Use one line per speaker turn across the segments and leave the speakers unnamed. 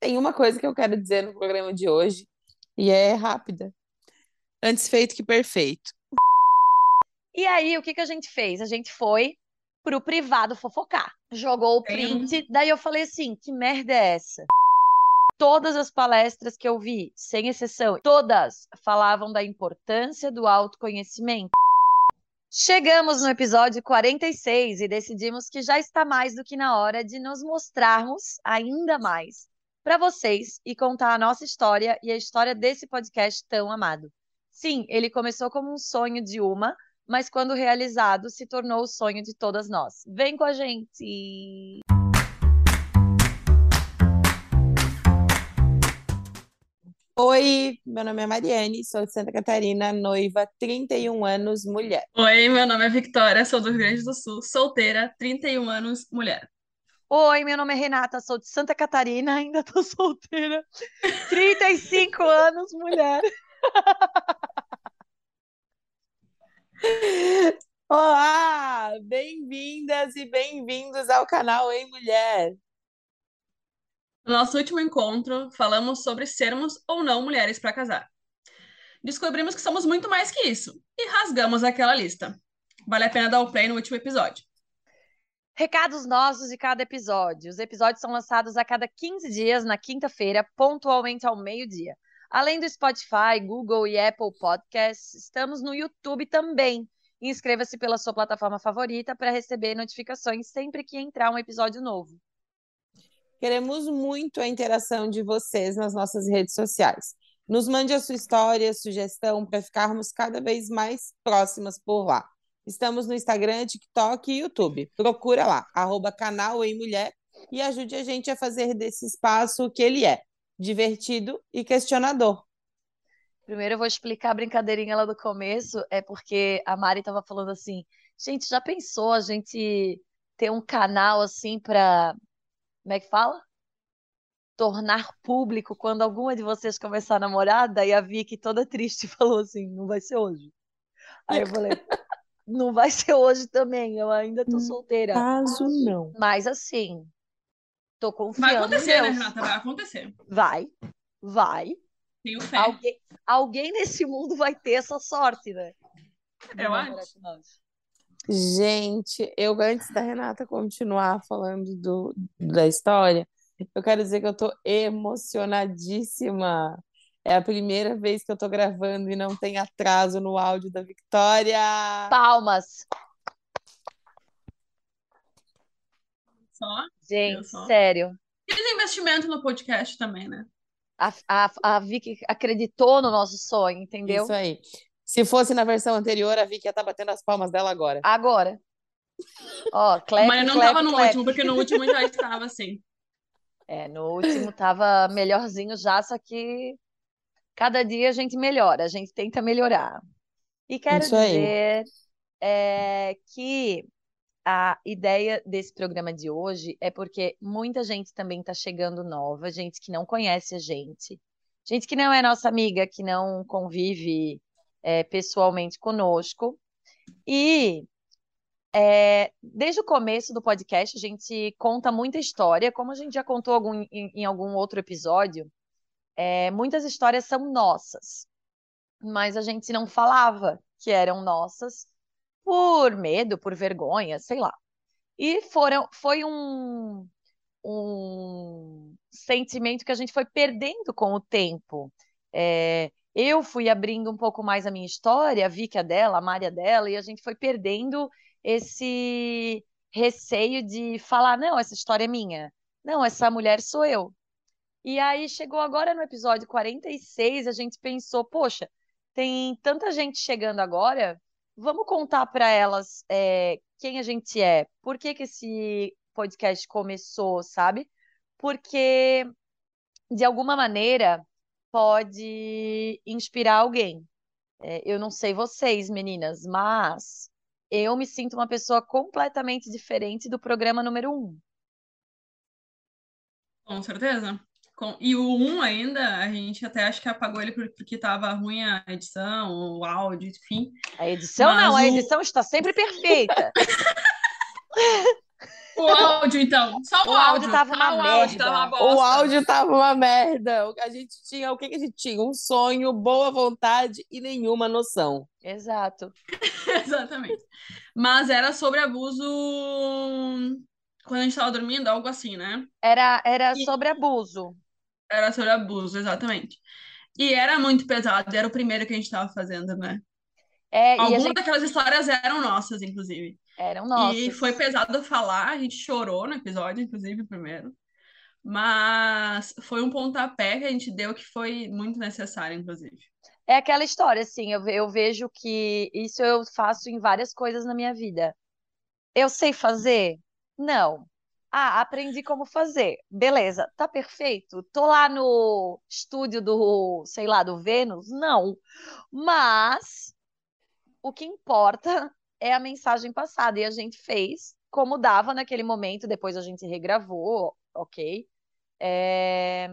tem uma coisa que eu quero dizer no programa de hoje, e é rápida. Antes feito que perfeito.
E aí, o que, que a gente fez? A gente foi pro privado fofocar. Jogou o print, daí eu falei assim: que merda é essa? Todas as palestras que eu vi, sem exceção, todas falavam da importância do autoconhecimento. Chegamos no episódio 46 e decidimos que já está mais do que na hora de nos mostrarmos ainda mais para vocês e contar a nossa história e a história desse podcast tão amado. Sim, ele começou como um sonho de uma, mas quando realizado se tornou o sonho de todas nós. Vem com a gente!
Oi, meu nome é Mariane, sou de Santa Catarina, noiva, 31 anos, mulher.
Oi, meu nome é Victoria, sou do Rio Grande do Sul, solteira, 31 anos, mulher.
Oi, meu nome é Renata, sou de Santa Catarina, ainda tô solteira, 35 anos, mulher.
Olá, bem-vindas e bem-vindos ao canal Ei Mulher.
No nosso último encontro, falamos sobre sermos ou não mulheres para casar. Descobrimos que somos muito mais que isso e rasgamos aquela lista. Vale a pena dar o play no último episódio.
Recados nossos de cada episódio. Os episódios são lançados a cada 15 dias, na quinta-feira, pontualmente ao meio-dia. Além do Spotify, Google e Apple Podcasts, estamos no YouTube também. Inscreva-se pela sua plataforma favorita para receber notificações sempre que entrar um episódio novo.
Queremos muito a interação de vocês nas nossas redes sociais. Nos mande a sua história, sugestão, para ficarmos cada vez mais próximas por lá. Estamos no Instagram, TikTok e YouTube. Procura lá, arroba canal em mulher e ajude a gente a fazer desse espaço o que ele é, divertido e questionador.
Primeiro eu vou explicar a brincadeirinha lá do começo, é porque a Mari estava falando assim, gente, já pensou a gente ter um canal assim para como é que fala? Tornar público quando alguma de vocês começar a namorar, daí a Vicky toda triste falou assim, não vai ser hoje. Aí eu falei, não vai ser hoje também, eu ainda tô solteira.
Caso não.
Mas assim, tô
Vai
confiando em
acontecer, né. Renata? Vai acontecer.
Vai, vai.
Tenho fé.
Alguém, alguém nesse mundo vai ter essa sorte, né? De
Eu acho.
Gente, eu antes da Renata continuar falando do, da história, eu quero dizer que eu tô emocionadíssima. É a primeira vez que eu tô gravando e não tem atraso no áudio da Victoria.
Palmas.
Só.
Gente,
só.
sério.
Fiz investimento no podcast também, né?
A, a, a Vicky acreditou no nosso sonho, entendeu?
Isso aí. Se fosse na versão anterior, a Vicky ia estar batendo as palmas dela agora.
Agora. Ó, clap,
Mas eu não
clap,
tava no
clap.
último, porque no último já estava assim.
É, no último tava melhorzinho já, só que cada dia a gente melhora, a gente tenta melhorar. E quero dizer é, que a ideia desse programa de hoje é porque muita gente também está chegando nova, gente que não conhece a gente, gente que não é nossa amiga, que não convive é, pessoalmente conosco. E é, desde o começo do podcast, a gente conta muita história, como a gente já contou algum- em, em algum outro episódio, é, muitas histórias são nossas, mas a gente não falava que eram nossas por medo, por vergonha, sei lá. E foram, foi um, um sentimento que a gente foi perdendo com o tempo. É, eu fui abrindo um pouco mais a minha história, a Vicky a dela, a Mari a dela, e a gente foi perdendo esse receio de falar, não, essa história é minha. Não, essa mulher sou eu. E aí chegou agora no episódio 46, a gente pensou, poxa, tem tanta gente chegando agora, vamos contar para elas é, quem a gente é, por que que esse podcast começou, sabe? Porque de alguma maneira pode inspirar alguém. É, eu não sei vocês, meninas, mas eu me sinto uma pessoa completamente diferente do programa número um.
Com certeza. Com... E o 1 ainda, a gente até acho que apagou ele por- porque tava ruim a edição, o áudio, enfim.
A edição não,
Mas
a
o-
edição está sempre perfeita.
O áudio, então. Só o,
O
áudio.
áudio tava uma
Ah, o áudio
merda.
tava uma
O
bosta.
áudio tava uma merda. O que A gente tinha, o que que a gente tinha? Um sonho, boa vontade e nenhuma noção.
Exato.
Exatamente. Mas era sobre abuso quando a gente tava dormindo, algo assim, né?
Era, era
E-
sobre abuso.
Era sobre abuso, exatamente. E era muito pesado, era o primeiro que a gente tava fazendo, né?
É, e
Algumas
gente
daquelas histórias eram nossas, inclusive.
eram
E
nossos.
foi pesado falar, a gente chorou no episódio, inclusive, primeiro. Mas foi um pontapé que a gente deu que foi muito necessário, inclusive.
É aquela história, assim, eu, eu vejo que isso eu faço em várias coisas na minha vida. Eu sei fazer? Não. Ah, aprendi como fazer. Beleza, tá perfeito? Tô lá no estúdio do, sei lá, do Vênus? Não. Mas o que importa é a mensagem passada. E a gente fez como dava naquele momento, depois a gente regravou, ok? É,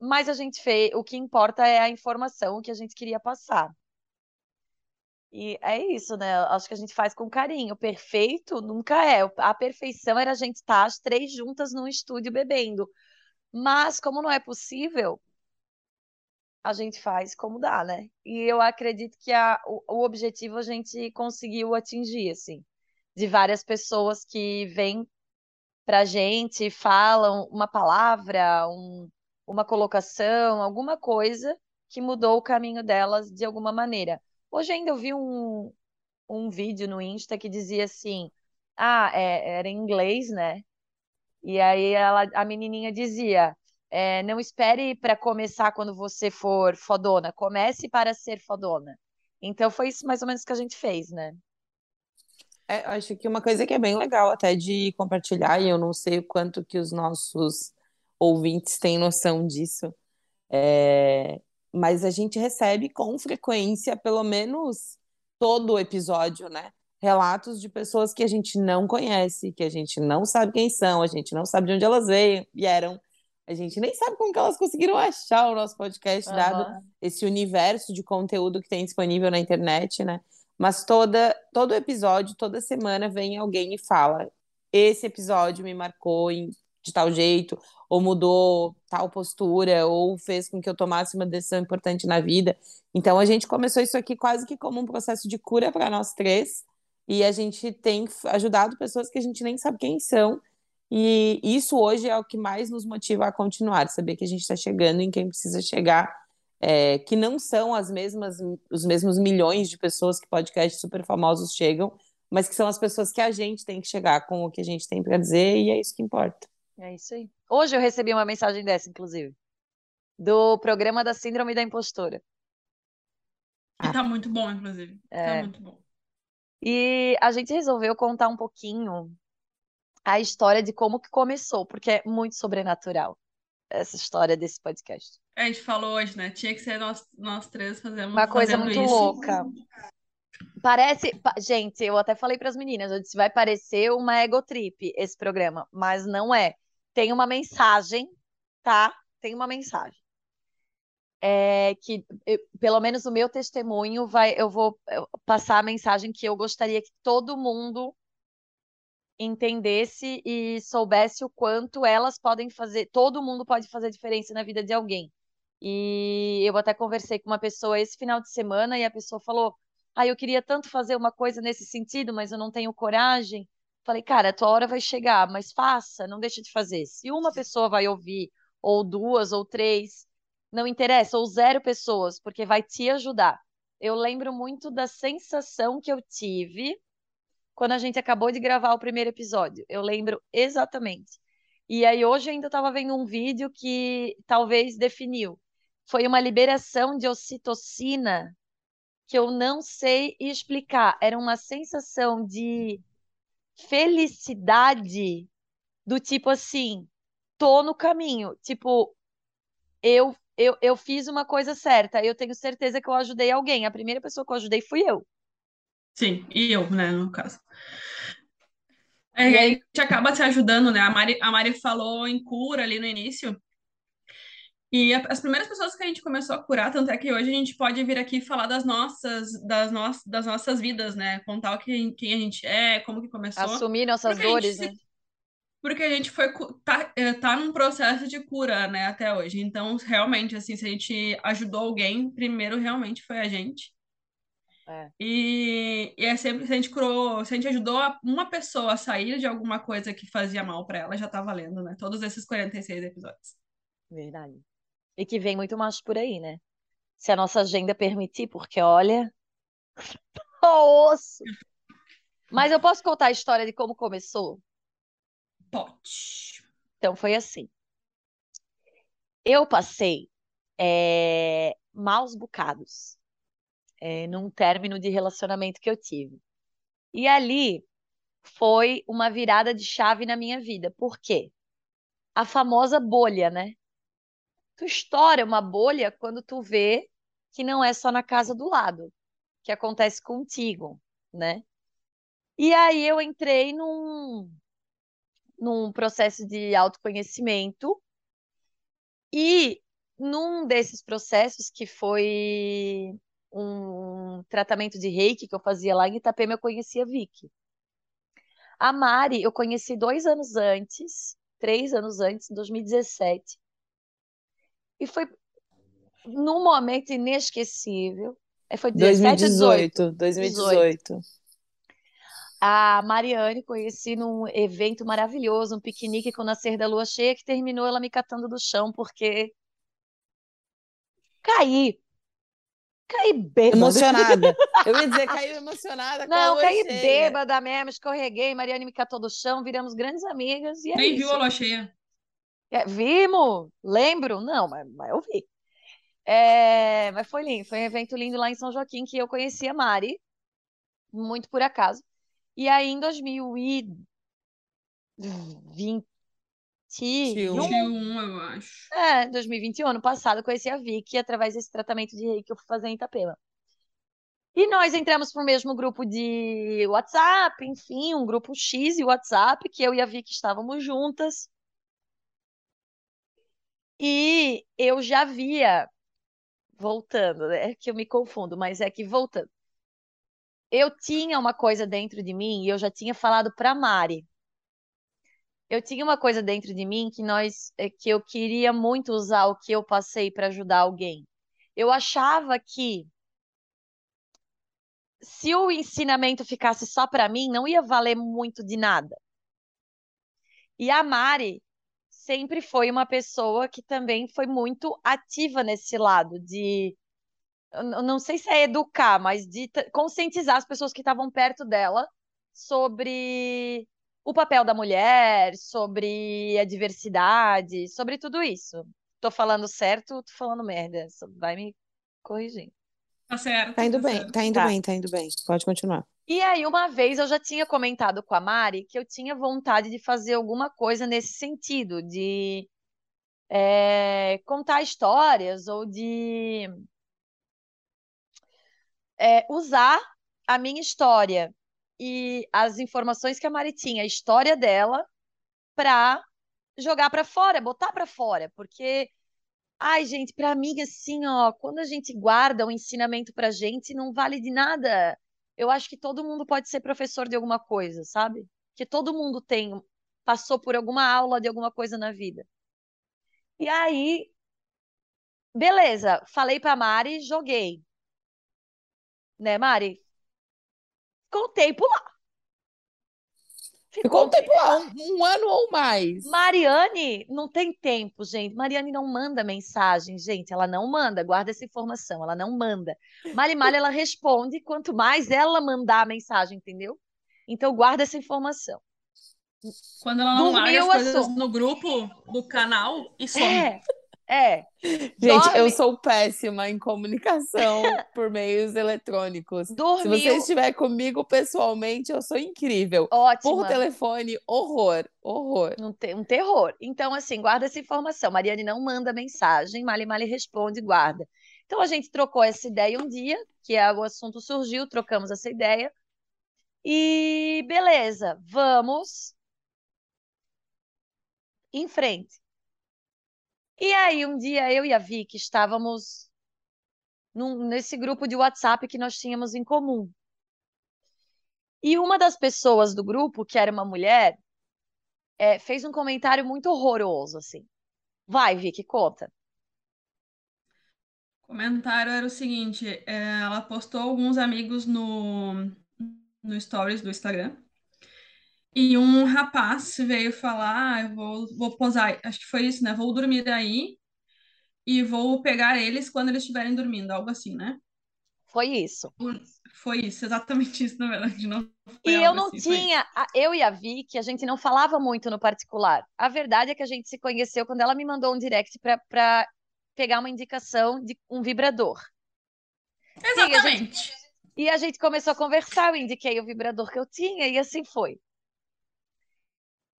Mas a gente fez, o que importa é a informação que a gente queria passar. E é isso, né? Acho que a gente faz com carinho. Perfeito nunca é. A perfeição era a gente estar as três juntas num estúdio bebendo. Mas, como não é possível, a gente faz como dá, né? E eu acredito que a, o, o objetivo a gente conseguiu atingir, assim, de várias pessoas que vêm pra gente, falam uma palavra, um, uma colocação, alguma coisa que mudou o caminho delas de alguma maneira. Hoje ainda eu vi um, um vídeo no Insta que dizia assim, ah, é- era em inglês, né? E aí ela, a menininha dizia, é, não espere para começar quando você for fodona, comece para ser fodona. Então foi isso mais ou menos que a gente fez, né?
É, acho que uma coisa que é bem legal até de compartilhar, e eu não sei o quanto que os nossos ouvintes têm noção disso, é, mas a gente recebe com frequência, pelo menos todo o episódio, né? Relatos de pessoas que a gente não conhece, que a gente não sabe quem são, a gente não sabe de onde elas vieram. A gente nem sabe como que elas conseguiram achar o nosso podcast, dado
Aham.
esse universo de conteúdo que tem disponível na internet, né? Mas toda, todo episódio, toda semana vem alguém e fala: esse episódio me marcou em- de tal jeito, ou mudou tal postura, ou fez com que eu tomasse uma decisão importante na vida. Então a gente começou isso aqui quase que como um processo de cura para nós três, e a gente tem ajudado pessoas que a gente nem sabe quem são. E isso hoje é o que mais nos motiva a continuar, saber que a gente está chegando em quem precisa chegar é, que não são as mesmas, os mesmos milhões de pessoas que podcasts super famosos chegam, mas que são as pessoas que a gente tem que chegar com o que a gente tem para dizer, e é isso que importa.
É isso aí. Hoje eu recebi uma mensagem dessa, inclusive, do programa da Síndrome da Impostora.
E tá muito bom, inclusive.
É.
Tá muito bom.
E a gente resolveu contar um pouquinho a história de como que começou, porque é muito sobrenatural essa história desse podcast.
A gente falou hoje, né? Tinha que ser nós, nós três fazendo,
Uma coisa
fazendo
muito
isso.
louca. Parece, pa- gente, eu até falei para as meninas, eu disse, vai parecer uma egotrip esse programa, mas não é. Tem uma mensagem, tá? Tem uma mensagem. É que, eu- pelo menos o meu testemunho vai, eu vou passar a mensagem que eu gostaria que todo mundo entendesse e soubesse o quanto elas podem fazer, todo mundo pode fazer diferença na vida de alguém. E eu até conversei com uma pessoa esse final de semana e a pessoa falou: Ah, eu queria tanto fazer uma coisa nesse sentido, mas eu não tenho coragem. Falei, cara, a tua hora vai chegar, mas faça, não deixa de fazer. Se uma pessoa vai ouvir, ou duas, ou três, não interessa, ou zero pessoas, porque vai te ajudar. Eu lembro muito da sensação que eu tive quando a gente acabou de gravar o primeiro episódio. Eu lembro exatamente. E aí hoje eu ainda estava vendo um vídeo que talvez definiu. Foi uma liberação de ocitocina que eu não sei explicar. Era uma sensação de felicidade do tipo assim, tô no caminho. Tipo, eu, eu, eu fiz uma coisa certa. Eu tenho certeza que eu ajudei alguém. A primeira pessoa que eu ajudei fui eu.
Sim, e eu, né, no caso. É,
aí-
a gente acaba se ajudando, né? A Mari, a Mari falou em cura ali no início. E a- as primeiras pessoas que a gente começou a curar, tanto é que hoje a gente pode vir aqui falar das nossas, das, no, das nossas vidas, né? Contar o que, quem a gente é, como que começou.
Assumir nossas dores,
se-
né?
porque a gente foi tá, é, tá num processo de cura, né, até hoje. Então, realmente, assim, se a gente ajudou alguém, primeiro realmente foi a gente.
É.
E, e é sempre, se a gente curou, se a gente ajudou uma pessoa a sair de alguma coisa que fazia mal para ela, já tá valendo, né? Todos esses 46 episódios.
Verdade. E que vem muito mais por aí, né? Se a nossa agenda permitir, porque olha. osso! Mas eu posso contar a história de como começou?
Pode.
Então foi assim. Eu passei é, maus bocados é, num término de relacionamento que eu tive. E ali foi uma virada de chave na minha vida. Por quê? A famosa bolha, né? Tu estoura uma bolha quando tu vê que não é só na casa do lado, que acontece contigo, né? E aí eu entrei num, num processo de autoconhecimento e num desses processos que foi um tratamento de reiki que eu fazia lá em Itapema, eu conhecia a Vicky. A Mari, eu conheci dois anos antes, três anos antes, em 2017. E foi num momento inesquecível. É, foi 17,
2018, 2018.
A Mariane conheci num evento maravilhoso, um piquenique com o nascer da lua cheia, que terminou ela me catando do chão, porque caí Caí bêbada.
Emocionada. Eu ia dizer, caiu emocionada.
Não, caí cheia. bêbada mesmo, escorreguei, Mariane me catou do chão, viramos grandes amigas. E é
Nem
isso.
viu a lua cheia.
É, vimos? Lembro? Não, mas, mas eu vi. É, mas foi lindo, foi um evento lindo lá em São Joaquim que eu conheci a Mari, muito por acaso. E aí em 2020,
21, eu acho.
É, 2021, ano passado, eu conheci a Vicky através desse tratamento de reiki que eu fui fazer em Itapema. E nós entramos para o mesmo grupo de WhatsApp, enfim, um grupo X e WhatsApp, que eu e a Vicky estávamos juntas. E eu já via, voltando, é que eu me confundo, mas é que voltando. Eu tinha uma coisa dentro de mim e eu já tinha falado para Mari eu tinha uma coisa dentro de mim que nós é, que eu queria muito usar o que eu passei para ajudar alguém. Eu achava que se o ensinamento ficasse só para mim, não ia valer muito de nada. E a Mari sempre foi uma pessoa que também foi muito ativa nesse lado de não sei se é educar, mas de conscientizar as pessoas que estavam perto dela sobre o papel da mulher, sobre a diversidade, sobre tudo isso. Tô falando certo, tô falando merda. Vai me corrigindo.
Tá certo.
Tá indo
tá
bem,
certo.
tá indo
Tá.
bem, tá indo bem. Pode continuar.
E aí, uma vez eu já tinha comentado com a Mari que eu tinha vontade de fazer alguma coisa nesse sentido, de é, contar histórias ou de é, usar a minha história e as informações que a Mari tinha, a história dela, para jogar para fora, botar para fora, porque ai, gente, para mim assim, ó, quando a gente guarda um ensinamento pra gente, não vale de nada. Eu acho que todo mundo pode ser professor de alguma coisa, sabe? Que todo mundo tem passou por alguma aula de alguma coisa na vida. E aí, beleza, falei pra Mari, joguei. Né, Mari? Contei por lá.
Ficou um tempo lá, um, um ano ou mais.
Mariane não tem tempo, gente. Mariane não manda mensagem, gente. Ela não manda. Guarda essa informação. Ela não manda. Mali Mali, ela responde quanto mais ela mandar a mensagem, entendeu? Então guarda essa informação.
Quando ela não larga
Dormiu
as
a
coisas
som-
no grupo do canal e some.
É, é.
Gente,
Dorme-
eu sou péssima em comunicação por meios eletrônicos. Se
Dormiu.
você estiver comigo pessoalmente, eu sou incrível. Por
Ótima.
telefone, horror, horror.
Um, te- um terror. Então, assim, guarda essa informação. Mariane não manda mensagem, Mali Mali responde, guarda. Então, a gente trocou essa ideia um dia, que é, o assunto surgiu, trocamos essa ideia. E beleza, vamos em frente. E aí, um dia, eu e a Vicky estávamos num- nesse grupo de WhatsApp que nós tínhamos em comum. E uma das pessoas do grupo, que era uma mulher, é, fez um comentário muito horroroso, assim. Vai, Vicky, conta.
O comentário era o seguinte: é, ela postou alguns amigos no, no Stories do Instagram. E um rapaz veio falar: ah, eu vou, vou posar, acho que foi isso, né? Vou dormir aí e vou pegar eles quando eles estiverem dormindo, algo assim, né?
Foi isso.
Foi isso, exatamente isso, na verdade. Não
e eu não assim, tinha, eu e a Vicky, a gente não falava muito no particular. A verdade é que a gente se conheceu quando ela me mandou um direct para pegar uma indicação de um vibrador.
Exatamente.
E a, gente, e a gente começou a conversar, eu indiquei o vibrador que eu tinha e assim foi.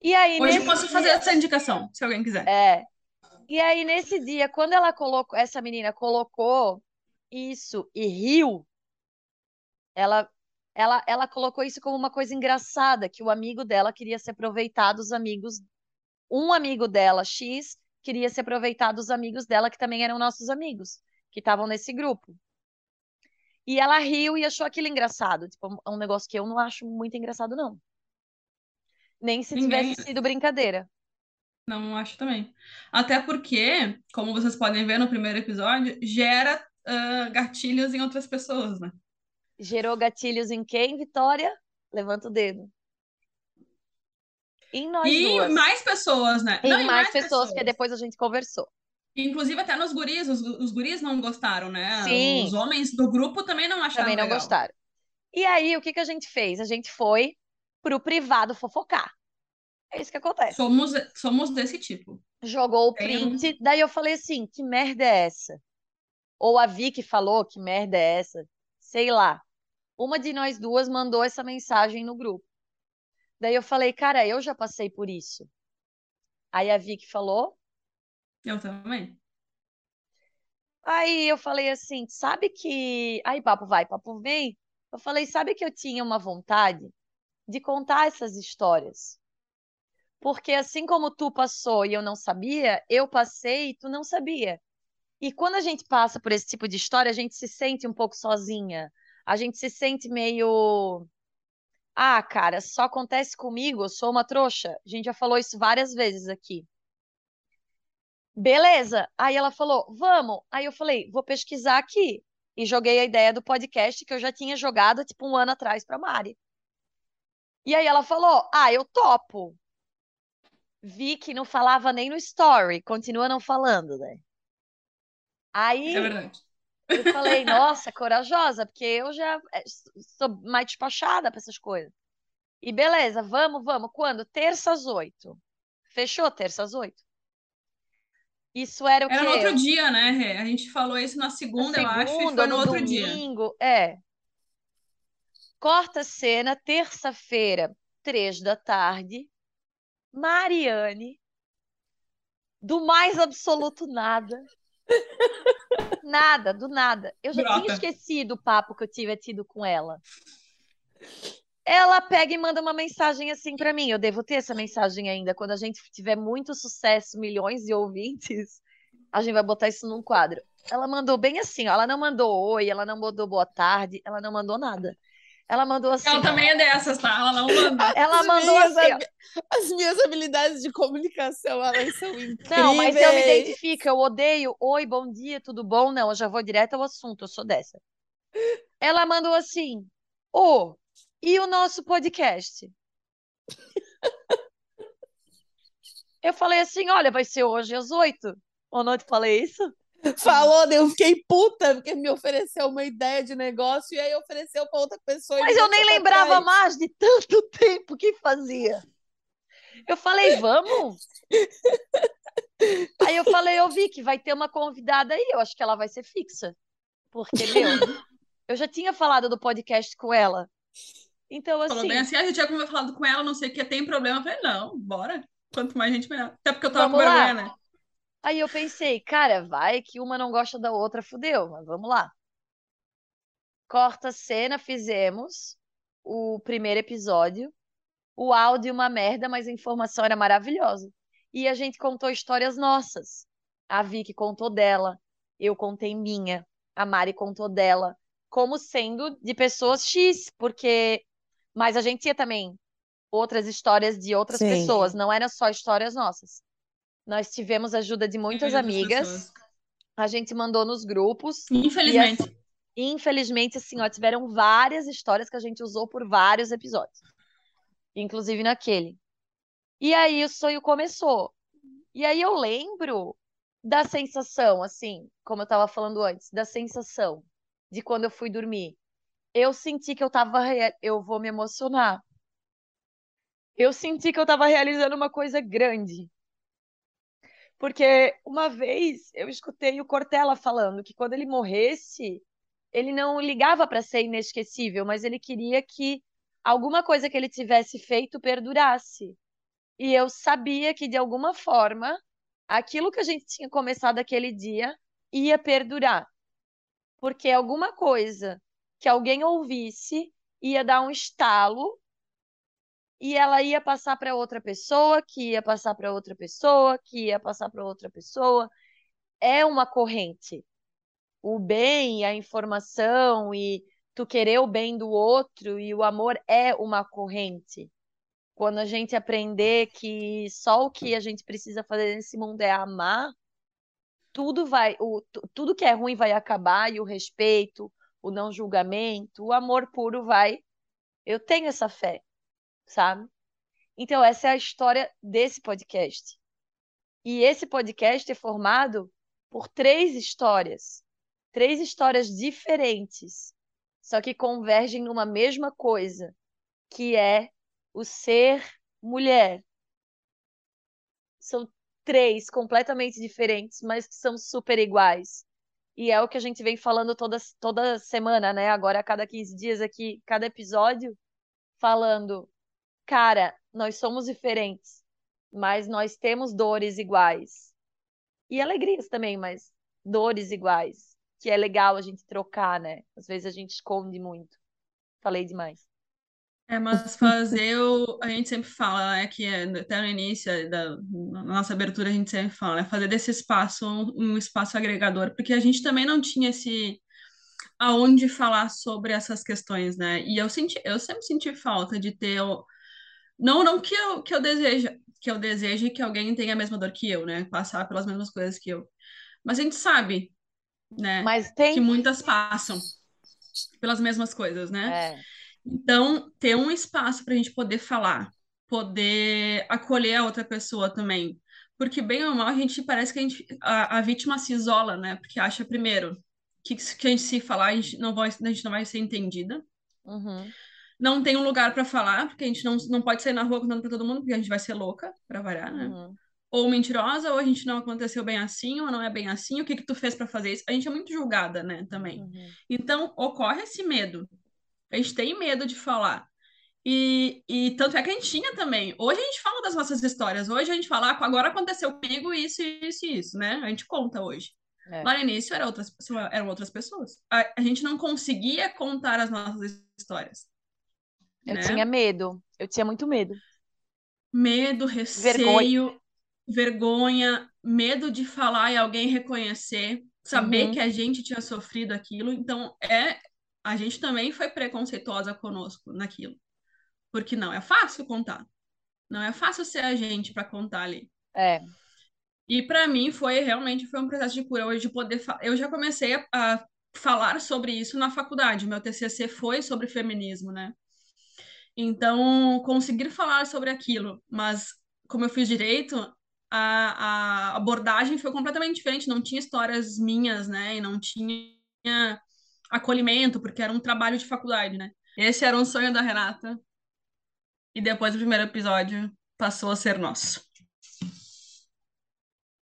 E aí, Hoje eu posso dia... fazer essa indicação, se alguém quiser.
É. E aí, nesse dia, quando ela colocou, essa menina colocou isso e riu, ela, ela, ela colocou isso como uma coisa engraçada, que o amigo dela queria se aproveitar dos amigos. Um amigo dela, X, queria se aproveitar dos amigos dela, que também eram nossos amigos, que estavam nesse grupo. E ela riu e achou aquilo engraçado. Tipo, um negócio que eu não acho muito engraçado, não. Nem se Ninguém... tivesse sido brincadeira.
Não acho também. Até porque, como vocês podem ver no primeiro episódio, gera uh, gatilhos em outras pessoas, né?
Gerou gatilhos em quem, Vitória? Levanta o dedo.
Em nós e duas. mais pessoas, né?
Em Não, mais, mais pessoas, pessoas, que depois a gente conversou.
Inclusive até nos guris, os, os guris não gostaram, né?
Sim.
Os homens do grupo também não acharam
Também não
legal.
gostaram. E aí, o que, que a gente fez? A gente foi pro privado fofocar. É isso que acontece.
Somos, somos desse tipo.
Jogou o print, daí eu falei assim: que merda é essa? Ou a Vicky falou: que merda é essa? Sei lá. Uma de nós duas mandou essa mensagem no grupo. Daí eu falei: cara, eu já passei por isso. Aí a Vicky falou:
eu também.
Aí eu falei assim: sabe que. Aí papo vai, papo vem. Eu falei: sabe que eu tinha uma vontade de contar essas histórias. Porque assim como tu passou e eu não sabia, eu passei e tu não sabia. E quando a gente passa por esse tipo de história, a gente se sente um pouco sozinha. A gente se sente meio. Ah, cara, só acontece comigo, eu sou uma trouxa. A gente já falou isso várias vezes aqui. Beleza. Aí ela falou, vamos. Aí eu falei, vou pesquisar aqui. E joguei a ideia do podcast que eu já tinha jogado, tipo, um ano atrás para Mari. E aí ela falou: Ah, eu topo. Vi que não falava nem no story, continua não falando, né? Aí
é verdade.
eu falei, nossa, corajosa, porque eu já é, sou mais despachada para essas coisas. E beleza, vamos, vamos. Quando? Terça às oito. Fechou terça às oito? Isso era o
era
quê?
Era no outro dia, né? A gente falou isso na segunda, na segunda eu acho, e foi no, no outro
domingo,
dia.
É. Corta cena, terça-feira, três da tarde. Mariane, do mais absoluto nada. Nada, do nada. Eu já tinha esquecido o papo que eu tive tido com ela. Ela pega e manda uma mensagem assim para mim. Eu devo ter essa mensagem ainda. Quando a gente tiver muito sucesso, milhões de ouvintes, a gente vai botar isso num quadro. Ela mandou bem assim, ó. ela não mandou oi, ela não mandou boa tarde, ela não mandou nada. Ela mandou assim.
Ela também é dessas, tá? Ela não mandou.
Ela as mandou assim.
As minhas habilidades de comunicação, elas são incríveis.
Não, mas eu me identifico, eu odeio. Oi, bom dia, tudo bom? Não, eu já vou direto ao assunto, eu sou dessa. Ela mandou assim: Ô, oh, e o nosso podcast? eu falei assim: olha, vai ser hoje às oito. Ou não te falei isso?
Falou, eu fiquei puta, porque me ofereceu uma ideia de negócio e aí ofereceu para outra pessoa.
Mas eu nem lembrava mais de tanto tempo que fazia. Eu falei, vamos? aí eu falei, eu vi que vai ter uma convidada aí, eu acho que ela vai ser fixa. Porque, meu, eu já tinha falado do podcast com ela. Então, assim.
Falou bem assim, a gente já falado com ela, não sei o que, tem problema. Eu falei, não, bora. Quanto mais gente, melhor. Até porque eu tava vamos com vergonha, né?
Aí eu pensei, cara, vai que uma não gosta da outra, fudeu, mas vamos lá. Corta a cena, fizemos o primeiro episódio. O áudio uma merda, mas a informação era maravilhosa. E a gente contou histórias nossas. A Vicky contou dela, eu contei minha, a Mari contou dela, como sendo de pessoas X, porque mas a gente tinha também outras histórias de outras
Sim.
pessoas, não eram só histórias nossas. Nós tivemos ajuda de muitas amigas,
pessoas.
a gente mandou nos grupos.
Infelizmente.
E, infelizmente, assim, ó, tiveram várias histórias que a gente usou por vários episódios, inclusive naquele. E aí o sonho começou. E aí eu lembro da sensação, assim, como eu estava falando antes, da sensação de quando eu fui dormir. Eu senti que eu tava, rea- eu vou me emocionar. Eu senti que eu estava realizando uma coisa grande. Porque uma vez eu escutei o Cortella falando que quando ele morresse, ele não ligava para ser inesquecível, mas ele queria que alguma coisa que ele tivesse feito perdurasse. E eu sabia que de alguma forma aquilo que a gente tinha começado aquele dia ia perdurar. Porque alguma coisa que alguém ouvisse ia dar um estalo e ela ia passar para outra pessoa, que ia passar para outra pessoa, que ia passar para outra pessoa. É uma corrente. O bem, a informação e tu querer o bem do outro e o amor é uma corrente. Quando a gente aprender que só o que a gente precisa fazer nesse mundo é amar, tudo vai, o, tu- tudo que é ruim vai acabar e o respeito, o não julgamento, o amor puro vai. Eu tenho essa fé, sabe? Então, essa é a história desse podcast. E esse podcast é formado por três histórias, três histórias diferentes, só que convergem numa mesma coisa, que é o ser mulher. São três completamente diferentes, mas que são super iguais. E é o que a gente vem falando toda, toda semana, né? Agora, a cada 15 dias aqui, cada episódio, falando, cara, nós somos diferentes, mas nós temos dores iguais. E alegrias também, mas dores iguais. Que é legal a gente trocar, né? Às vezes a gente esconde muito. Falei demais.
É, mas fazer o. A gente sempre fala, né, que é, até no início da nossa abertura, a gente sempre fala, né, fazer desse espaço um, um espaço agregador, porque a gente também não tinha esse. aonde falar sobre essas questões, né? E eu senti, eu sempre senti falta de ter. Não, não que eu, que eu deseje, que eu deseje que alguém tenha a mesma dor que eu, né? Passar pelas mesmas coisas que eu. Mas a gente sabe, né,
Mas
que
tem.
muitas passam pelas mesmas coisas, né?
É,
Então, ter um espaço para a gente poder falar, poder acolher a outra pessoa também. Porque, bem ou mal, a gente parece que a, gente, a, a vítima se isola, né? Porque acha, primeiro, que, que a gente se falar, a gente não vai, a gente não vai ser entendida.
uhum,
Não tem um lugar para falar, porque a gente não, não pode sair na rua contando para todo mundo, porque a gente vai ser louca, para variar, né?
uhum.
Ou mentirosa, ou a gente não aconteceu bem assim, ou não é bem assim. O que que tu fez para fazer isso? A gente é muito julgada, né? Também.
Uhum.
Então, ocorre esse medo. A gente tem medo de falar. E, e tanto é que a gente tinha também. Hoje a gente fala das nossas histórias. Hoje a gente fala, ah, agora aconteceu comigo isso, isso e isso, né? A gente conta hoje.
É.
Lá no início era outras, eram outras pessoas. A, a gente não conseguia contar as nossas histórias.
Eu
né?
tinha medo. Eu tinha muito medo.
Medo, receio, vergonha, medo de falar e alguém reconhecer, saber
Uhum.
que a gente tinha sofrido aquilo. Então, é, a gente também foi preconceituosa conosco naquilo. Porque não é fácil contar. Não é fácil ser a gente para contar ali.
É.
E para mim foi realmente foi um processo de cura hoje de poder eu já comecei a, a falar sobre isso na faculdade. Meu TCC foi sobre feminismo, né? Então, conseguir falar sobre aquilo, mas como eu fiz direito, a, a abordagem foi completamente diferente, não tinha histórias minhas, né? E não tinha acolhimento, porque era um trabalho de faculdade, né? Esse era um sonho da Renata. E depois do primeiro episódio passou a ser nosso.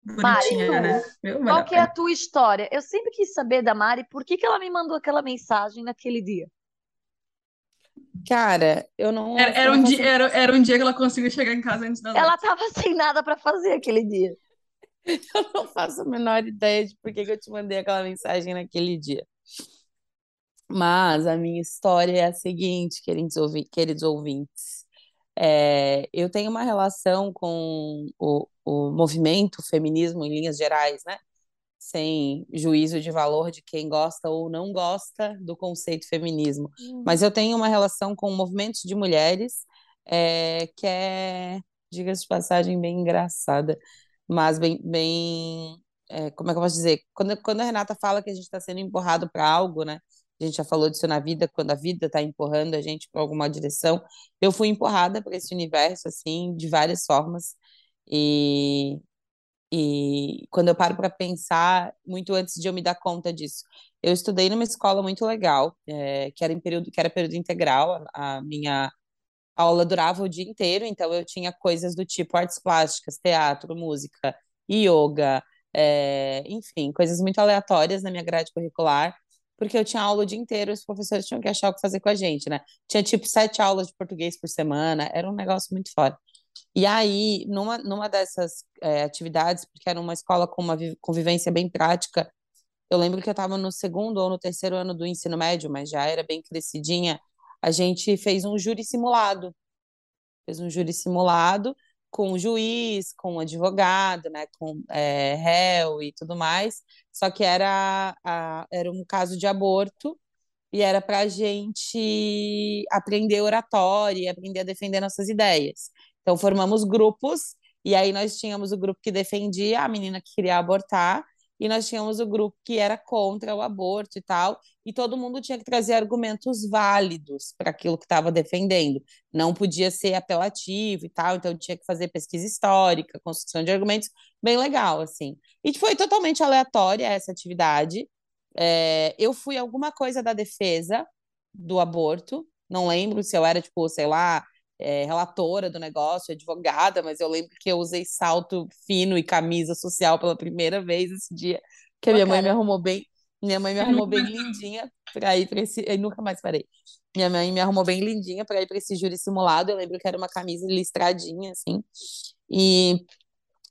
Bonitinha,
Mari,
né? Valeu
Qual que é a tua história? Eu sempre quis saber da Mari por que que ela me mandou aquela mensagem naquele dia.
Cara, eu não.
Era, era um dia, era, era um dia que ela conseguiu chegar em casa antes das
Ela
outras.
tava sem nada pra fazer aquele dia.
Eu não faço a menor ideia de por que que eu te mandei aquela mensagem naquele dia. Mas a minha história é a seguinte, queridos ouvi- queridos ouvintes. É, eu tenho uma relação com o, o movimento feminismo em linhas gerais, né? Sem juízo de valor de quem gosta ou não gosta do conceito feminismo. Mas eu tenho uma relação com movimentos de mulheres é, que é, diga-se de passagem, bem engraçada, mas bem, bem é, como é que eu posso dizer? Quando, quando a Renata fala que a gente está sendo empurrado para algo, né? A gente já falou disso na vida, quando a vida está empurrando a gente para alguma direção. Eu fui empurrada para esse universo, assim, de várias formas. E, e quando eu paro para pensar, muito antes de eu me dar conta disso, eu estudei numa escola muito legal, é, que era em período, que era período integral. A, a minha aula durava o dia inteiro, então eu tinha coisas do tipo artes plásticas, teatro, música, yoga, é, enfim, coisas muito aleatórias na minha grade curricular, porque eu tinha aula o dia inteiro, os professores tinham que achar o que fazer com a gente, né? Tinha tipo sete aulas de português por semana, era um negócio muito fora. E aí, numa, numa dessas é, atividades, porque era uma escola com uma convivência bem prática, eu lembro que eu estava no segundo ou no terceiro ano do ensino médio, mas já era bem crescidinha, a gente fez um júri simulado. Fez um júri simulado com o juiz, com o advogado, né, com é, réu e tudo mais. Só que era, a, era um caso de aborto e era para a gente aprender oratória, aprender a defender nossas ideias. Então formamos grupos e aí nós tínhamos o grupo que defendia a menina que queria abortar e nós tínhamos o grupo que era contra o aborto e tal, e todo mundo tinha que trazer argumentos válidos para aquilo que estava defendendo. Não podia ser apelativo e tal, então tinha que fazer pesquisa histórica, construção de argumentos, bem legal, assim. E foi totalmente aleatória essa atividade. É, eu fui alguma coisa da defesa do aborto, não lembro se eu era, tipo, sei lá, é, relatora do negócio, advogada, mas eu lembro que eu usei salto fino e camisa social pela primeira vez esse dia, que a minha mãe me arrumou bem, minha mãe me arrumou bem lindinha para ir para esse, eu nunca mais parei. Minha mãe me arrumou bem lindinha para ir para esse júri simulado. Eu lembro que era uma camisa listradinha assim. E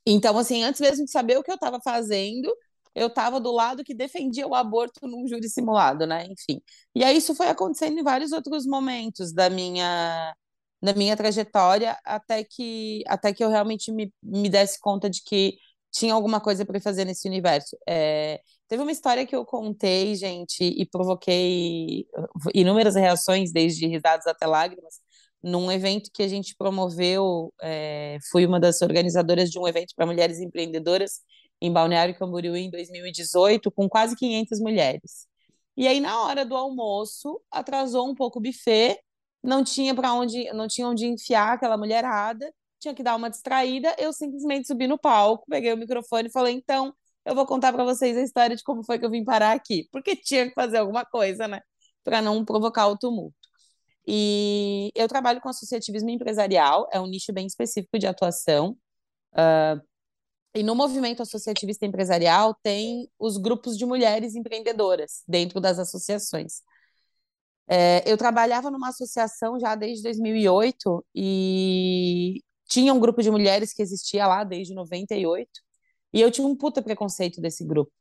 então assim, antes mesmo de saber o que eu estava fazendo, eu estava do lado que defendia o aborto num júri simulado, né? Enfim. E aí isso foi acontecendo em vários outros momentos da minha na minha trajetória até que até que eu realmente me, me desse conta de que tinha alguma coisa para fazer nesse universo. É, teve uma história que eu contei, gente, e provoquei inúmeras reações, desde risadas até lágrimas, num evento que a gente promoveu. É, fui uma das organizadoras de um evento para mulheres empreendedoras em Balneário Camboriú em 2018, com quase 500 mulheres. E aí, na hora do almoço, atrasou um pouco o buffet não tinha para onde, não tinha onde enfiar aquela mulherada, tinha que dar uma distraída. Eu simplesmente subi no palco, peguei o microfone e falei: então, eu vou contar para vocês a história de como foi que eu vim parar aqui, porque tinha que fazer alguma coisa, né, para não provocar o tumulto. E eu trabalho com associativismo empresarial, é um nicho bem específico de atuação. Uh, e no movimento associativista empresarial tem os grupos de mulheres empreendedoras dentro das associações. É, eu trabalhava numa associação já desde 2008 e tinha um grupo de mulheres que existia lá desde 98 e eu tinha um puta preconceito desse grupo.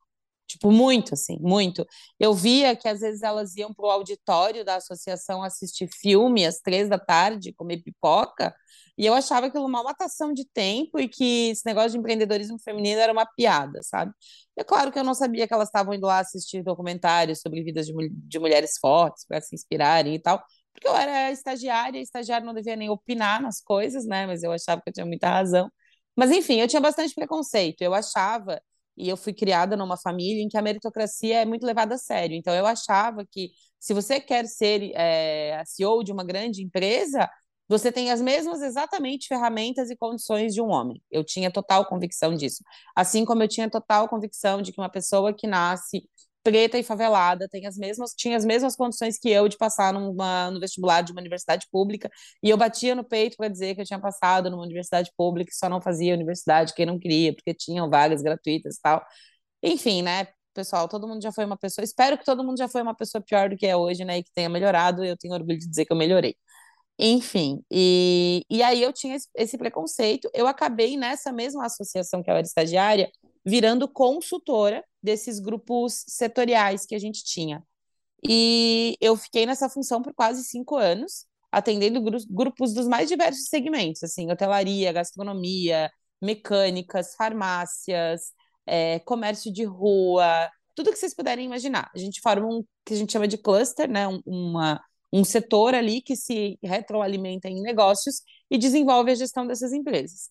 Tipo, muito, assim, muito. Eu via que às vezes elas iam pro auditório da associação assistir filme às três da tarde, comer pipoca, e eu achava aquilo uma matação de tempo e que esse negócio de empreendedorismo feminino era uma piada, sabe? É claro que eu não sabia que elas estavam indo lá assistir documentários sobre vidas de, de mulheres fortes para se inspirarem e tal, porque eu era estagiária, e estagiário não devia nem opinar nas coisas, né? Mas eu achava que eu tinha muita razão. Mas enfim, eu tinha bastante preconceito. Eu achava, e eu fui criada numa família em que a meritocracia é muito levada a sério. Então eu achava que se você quer ser é, a CEO de uma grande empresa, você tem as mesmas exatamente ferramentas e condições de um homem. Eu tinha total convicção disso. Assim como eu tinha total convicção de que uma pessoa que nasce preta e favelada tem as mesmas, tinha as mesmas condições que eu de passar numa, no vestibular de uma universidade pública, e eu batia no peito para dizer que eu tinha passado numa universidade pública e só não fazia universidade quem não queria, porque tinham vagas gratuitas e tal. Enfim, né? Pessoal, todo mundo já foi uma pessoa. Espero que todo mundo já foi uma pessoa pior do que é hoje, né? E que tenha melhorado. Eu tenho orgulho de dizer que eu melhorei. Enfim, e, e aí eu tinha esse preconceito. Eu acabei nessa mesma associação que eu era estagiária, virando consultora desses grupos setoriais que a gente tinha. E eu fiquei nessa função por quase cinco anos, atendendo gru grupos dos mais diversos segmentos, assim, hotelaria, gastronomia, mecânicas, farmácias, é, comércio de rua, tudo que vocês puderem imaginar. A gente forma um que a gente chama de cluster, né? uma, um setor ali que se retroalimenta em negócios e desenvolve a gestão dessas empresas.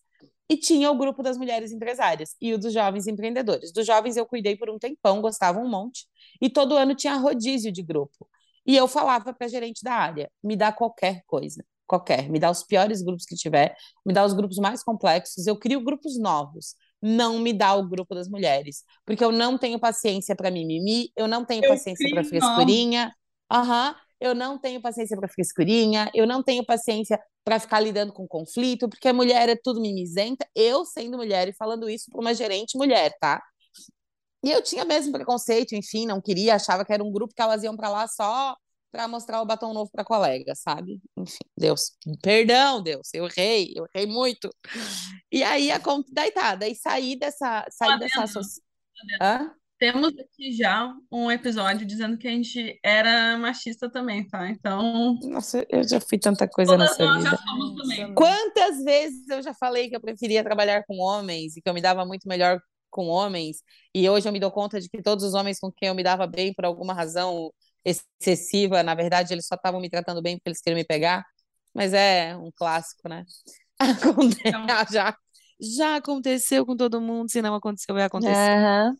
E tinha o grupo das mulheres empresárias e o dos jovens empreendedores. Dos jovens eu cuidei por um tempão, gostava um monte, e todo ano tinha rodízio de grupo. E eu falava para a gerente da área: me dá qualquer coisa, qualquer, me dá os piores grupos que tiver, me dá os grupos mais complexos, eu crio grupos novos. Não me dá o grupo das mulheres, porque eu não tenho paciência para mimimi, eu não tenho eu paciência para frescurinha. Aham. Uhum eu não tenho paciência para frescurinha, eu não tenho paciência para ficar lidando com conflito, porque a mulher é tudo mimizenta. Eu, sendo mulher e falando isso para uma gerente mulher, tá? E eu tinha mesmo preconceito, enfim, não queria, achava que era um grupo que elas iam para lá só para mostrar o batom novo para colega, sabe? Enfim, Deus, perdão, Deus, eu errei, eu errei muito. E aí a daí tá, daí saí dessa, saí dessa associação.
Temos aqui já um episódio dizendo que a gente era machista também, tá? Então.
Nossa, eu já fui tanta coisa
Todas
nessa
nós
vida.
já fomos também.
Quantas vezes eu já falei que eu preferia trabalhar com homens e que eu me dava muito melhor com homens, e hoje eu me dou conta de que todos os homens com quem eu me dava bem, por alguma razão excessiva, na verdade, eles só estavam me tratando bem porque eles queriam me pegar. Mas é um clássico, né? Então... já, já aconteceu com todo mundo, se não aconteceu, vai acontecer.
Aham.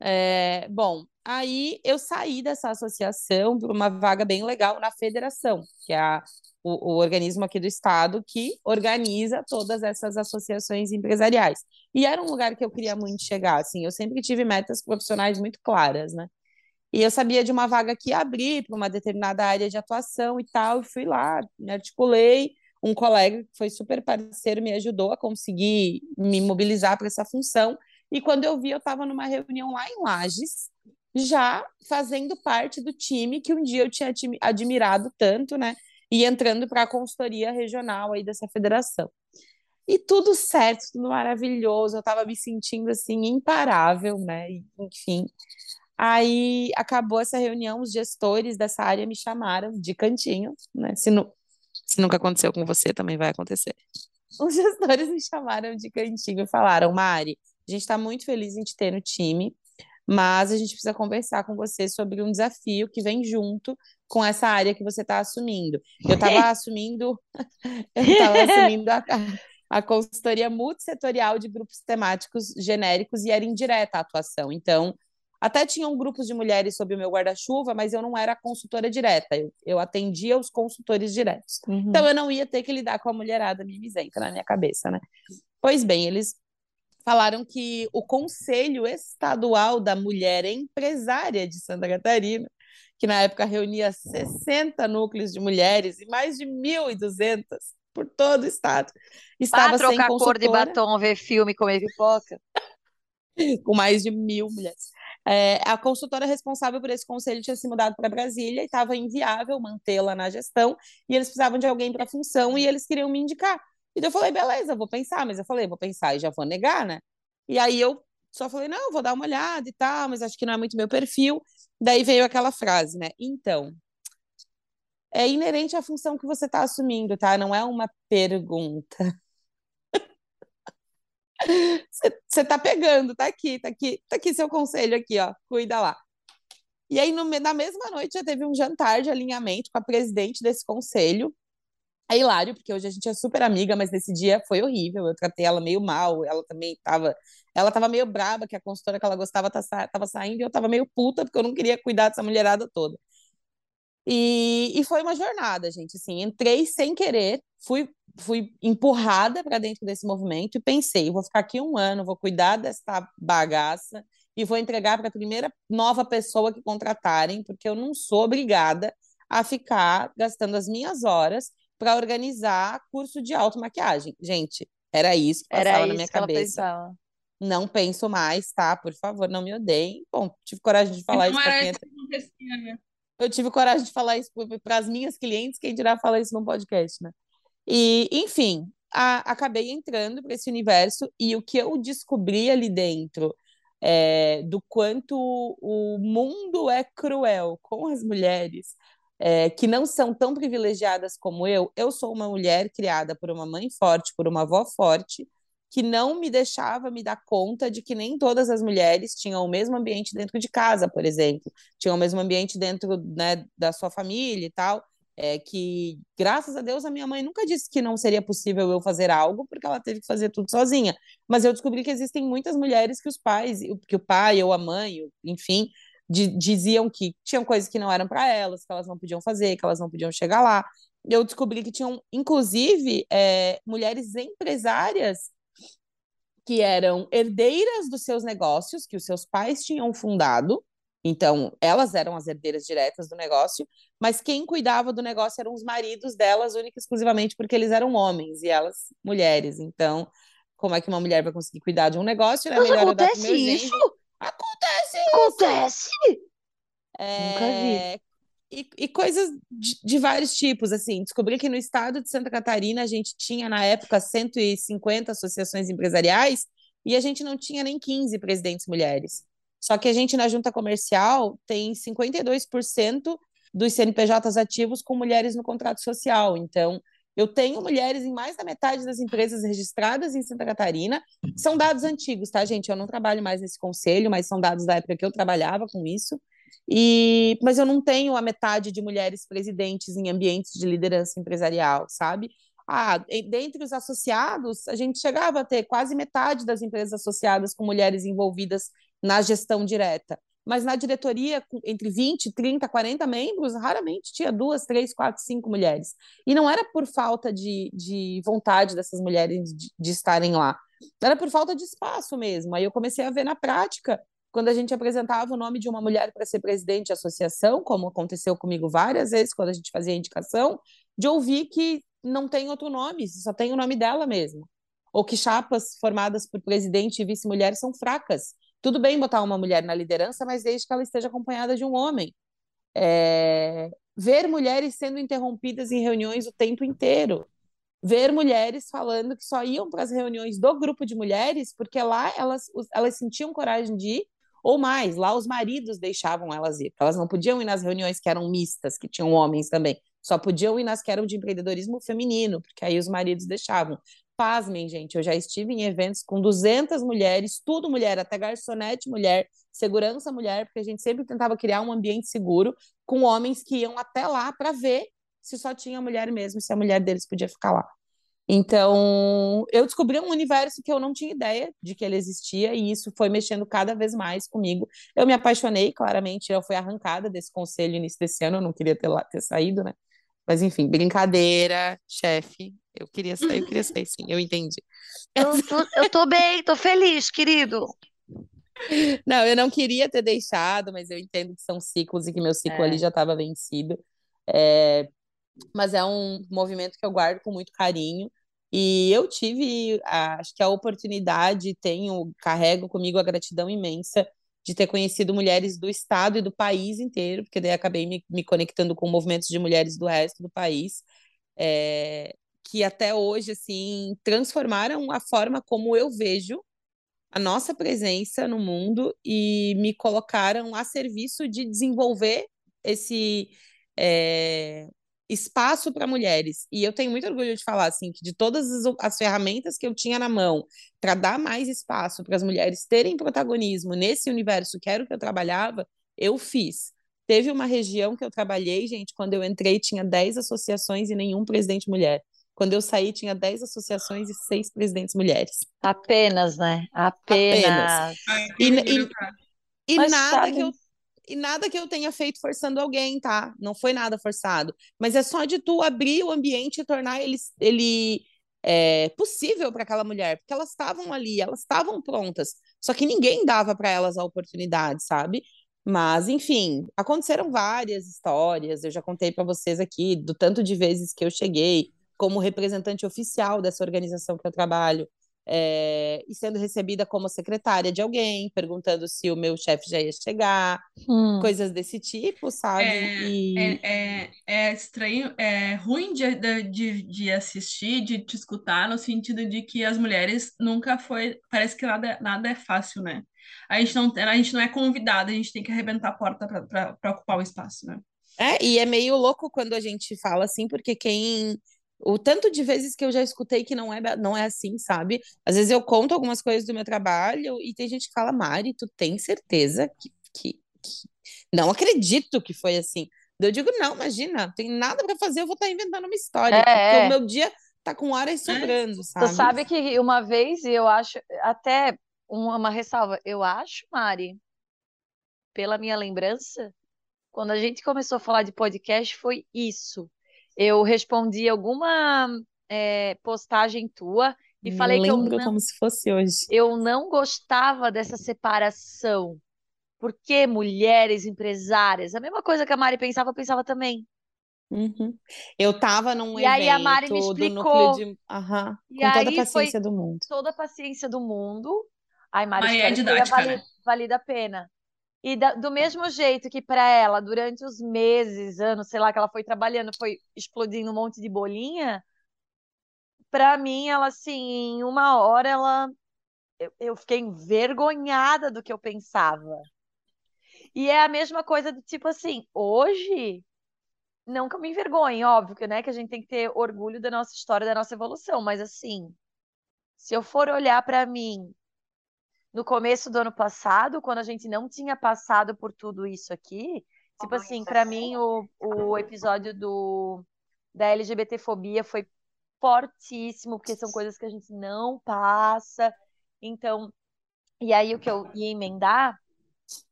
É, bom, aí eu saí dessa associação por uma vaga bem legal na federação, que é a, o, o, organismo aqui do estado que organiza todas essas associações empresariais. E era um lugar que eu queria muito chegar, assim, eu sempre tive metas profissionais muito claras, né? E eu sabia de uma vaga que ia abrir para uma determinada área de atuação e tal, e fui lá, me articulei, um colega que foi super parceiro me ajudou a conseguir me mobilizar para essa função, e quando eu vi, eu estava numa reunião lá em Lages, já fazendo parte do time que um dia eu tinha admirado tanto, né? E entrando para a consultoria regional aí dessa federação. E tudo certo, tudo maravilhoso, eu estava me sentindo assim imparável, né? Enfim. Aí acabou essa reunião, os gestores dessa área me chamaram de cantinho, né? Se, nu se nunca aconteceu com você, também vai acontecer. Os gestores me chamaram de cantinho e falaram: Mari, a gente está muito feliz em te ter no time, mas a gente precisa conversar com você sobre um desafio que vem junto com essa área que você está assumindo. Eu estava assumindo, eu estava assumindo a, a consultoria multissetorial de grupos temáticos genéricos e era indireta a atuação. Então, até tinham grupos de mulheres sob o meu guarda-chuva, mas eu não era consultora direta, eu, eu atendia os consultores diretos. Uhum. Então, eu não ia ter que lidar com a mulherada mimizenta na minha cabeça, né? Pois bem, eles falaram que o Conselho Estadual da Mulher Empresária de Santa Catarina, que na época reunia 60 núcleos de mulheres e mais de 1.200 por todo o estado, estava sem
trocar
consultora,
cor de batom, ver filme, comer pipoca.
com mais de mil mulheres. É, a consultora responsável por esse conselho tinha se mudado para Brasília e estava inviável mantê-la na gestão, e eles precisavam de alguém para a função e eles queriam me indicar. E eu falei, beleza, vou pensar, mas eu falei, vou pensar e já vou negar, né? E aí eu só falei, não, vou dar uma olhada e tal, mas acho que não é muito meu perfil. Daí veio aquela frase, né? Então, é inerente à função que você está assumindo, tá? Não é uma pergunta. Você tá pegando, tá aqui, tá aqui, tá aqui seu conselho aqui, ó, cuida lá. E aí, no, na mesma noite, já teve um jantar de alinhamento com a presidente desse conselho, é hilário, porque hoje a gente é super amiga, mas nesse dia foi horrível. Eu tratei ela meio mal, ela também tava. Ela tava meio braba, que a consultora que ela gostava tá tava saindo, e eu tava meio puta, porque eu não queria cuidar dessa mulherada toda. E, e foi uma jornada, gente. Assim, entrei sem querer, fui, fui empurrada para dentro desse movimento e pensei: vou ficar aqui um ano, vou cuidar dessa bagaça e vou entregar para a primeira nova pessoa que contratarem, porque eu não sou obrigada a ficar gastando as minhas horas para organizar curso de automaquiagem. Gente, era isso que passava
Era
na
isso
minha
que ela
cabeça. Não penso mais, tá? Por favor, não me odeiem. Bom, tive coragem de falar isso para quem
isso que acontecia, né?
eu tive coragem de falar isso para as minhas clientes, quem dirá falar isso num podcast, né? E, enfim, a- acabei entrando para esse universo e o que eu descobri ali dentro é, do quanto o mundo é cruel com as mulheres é, que não são tão privilegiadas como eu. Eu sou uma mulher criada por uma mãe forte, por uma avó forte, que não me deixava me dar conta de que nem todas as mulheres tinham o mesmo ambiente dentro de casa, por exemplo, tinham o mesmo ambiente dentro né, da sua família e tal. É que, graças a Deus, a minha mãe nunca disse que não seria possível eu fazer algo, porque ela teve que fazer tudo sozinha. Mas eu descobri que existem muitas mulheres que os pais, que o pai ou a mãe, enfim, diziam que tinham coisas que não eram para elas, que elas não podiam fazer, que elas não podiam chegar lá. Eu descobri que tinham, inclusive, é, mulheres empresárias que eram herdeiras dos seus negócios, que os seus pais tinham fundado. Então, elas eram as herdeiras diretas do negócio, mas quem cuidava do negócio eram os maridos delas, única e exclusivamente porque eles eram homens e elas mulheres. Então, como é que uma mulher vai conseguir cuidar de um negócio?
Né? Melhor acontece isso?
Acontece
isso! Acontece!
É... Nunca vi. E, e coisas de, de, vários tipos, assim, descobri que no estado de Santa Catarina a gente tinha, na época, 150 associações empresariais e a gente não tinha nem 15 presidentes mulheres. Só que a gente, na junta comercial, tem 52% dos CNPJs ativos com mulheres no contrato social. Então, eu tenho mulheres em mais da metade das empresas registradas em Santa Catarina. São dados antigos, tá, gente? Eu não trabalho mais nesse conselho, mas são dados da época que eu trabalhava com isso. E, mas eu não tenho a metade de mulheres presidentes em ambientes de liderança empresarial, sabe? Ah, dentre os associados, a gente chegava a ter quase metade das empresas associadas com mulheres envolvidas na gestão direta. Mas na diretoria, entre 20, 30, 40 membros, raramente tinha duas, três, quatro, cinco mulheres. E não era por falta de, de vontade dessas mulheres de, de estarem lá, era por falta de espaço mesmo. Aí eu comecei a ver na prática quando a gente apresentava o nome de uma mulher para ser presidente de associação, como aconteceu comigo várias vezes quando a gente fazia indicação, de ouvir que não tem outro nome, só tem o nome dela mesmo. Ou que chapas formadas por presidente e vice-mulher são fracas. Tudo bem botar uma mulher na liderança, mas desde que ela esteja acompanhada de um homem. É... Ver mulheres sendo interrompidas em reuniões o tempo inteiro. Ver mulheres falando que só iam para as reuniões do grupo de mulheres porque lá elas, elas sentiam coragem de ir ou mais, lá os maridos deixavam elas ir. Elas não podiam ir nas reuniões que eram mistas, que tinham homens também. Só podiam ir nas que eram de empreendedorismo feminino, porque aí os maridos deixavam. Pasmem, gente, eu já estive em eventos com 200 mulheres, tudo mulher, até garçonete mulher, segurança mulher, porque a gente sempre tentava criar um ambiente seguro com homens que iam até lá para ver se só tinha mulher mesmo, se a mulher deles podia ficar lá. Então, eu descobri um universo que eu não tinha ideia de que ele existia, e isso foi mexendo cada vez mais comigo. Eu me apaixonei, claramente, eu fui arrancada desse conselho início desse ano, eu não queria ter, lá, ter saído, né? Mas enfim, brincadeira, chefe. Eu queria sair, eu queria sair, sim, eu entendi.
Eu tô, eu tô bem, tô feliz, querido.
Não, eu não queria ter deixado, mas eu entendo que são ciclos e que meu ciclo é. ali já estava vencido. É, mas é um movimento que eu guardo com muito carinho. E eu tive, acho que a oportunidade, tenho, carrego comigo a gratidão imensa de ter conhecido mulheres do estado e do país inteiro, porque daí acabei me, me conectando com movimentos de mulheres do resto do país, é, que até hoje, assim, transformaram a forma como eu vejo a nossa presença no mundo e me colocaram a serviço de desenvolver esse, é, espaço para mulheres. E eu tenho muito orgulho de falar assim que de todas as, as ferramentas que eu tinha na mão para dar mais espaço para as mulheres terem protagonismo nesse universo que era o que eu trabalhava, eu fiz. Teve uma região que eu trabalhei, gente, quando eu entrei tinha 10 associações e nenhum presidente mulher. Quando eu saí, tinha 10 associações e seis presidentes mulheres.
Apenas, né? Apenas. Apenas.
e, e, e nada sabe... que eu e nada que eu tenha feito forçando alguém, tá? Não foi nada forçado. Mas é só de tu abrir o ambiente e tornar ele, ele é, possível para aquela mulher, porque elas estavam ali, elas estavam prontas. Só que ninguém dava para elas a oportunidade, sabe? Mas, enfim, aconteceram várias histórias. Eu já contei para vocês aqui do tanto de vezes que eu cheguei como representante oficial dessa organização que eu trabalho é, e sendo recebida como secretária de alguém, perguntando se o meu chefe já ia chegar, hum. coisas desse tipo, sabe?
É, e... é, é, é, estranho, é ruim de, de, de assistir, de te escutar, no sentido de que as mulheres nunca foi. Parece que nada, nada é fácil, né? A gente, não, a gente não é convidada, a gente tem que arrebentar a porta para ocupar o espaço, né?
É, e é meio louco quando a gente fala assim, porque quem o tanto de vezes que eu já escutei que não é, não é assim, sabe? Às vezes eu conto algumas coisas do meu trabalho e tem gente que fala, Mari, tu tem certeza que, que, que... Não acredito que foi assim. Eu digo, não, imagina, tem nada para fazer, eu vou estar tá inventando uma história, é, porque é. o meu dia tá com horas sobrando, sabe?
Tu sabe que uma vez, eu acho, até uma, uma ressalva, eu acho, Mari, pela minha lembrança, quando a gente começou a falar de podcast, foi isso. Eu respondi alguma é, postagem tua e falei que eu
não, como se fosse hoje.
Eu não gostava dessa separação. Porque mulheres empresárias, a mesma coisa que a Mari pensava, eu pensava também.
Uhum. Eu tava num
e evento aí a Mari me explicou. De...
Uhum. E com toda a paciência do mundo.
Toda a paciência do mundo. Ai, Mari, Aí é didática, vale, né? vale a pena. E da, do mesmo jeito que para ela, durante os meses, anos, sei lá, que ela foi trabalhando, foi explodindo um monte de bolinha, para mim, ela, assim, em uma hora, ela. Eu, eu fiquei envergonhada do que eu pensava. E é a mesma coisa do tipo assim, hoje, não que eu me envergonhe, óbvio né, que a gente tem que ter orgulho da nossa história, da nossa evolução, mas assim, se eu for olhar para mim no começo do ano passado, quando a gente não tinha passado por tudo isso aqui, tipo assim, para mim o, o episódio do da LGBTfobia foi fortíssimo, porque são coisas que a gente não passa. Então, e aí o que eu ia emendar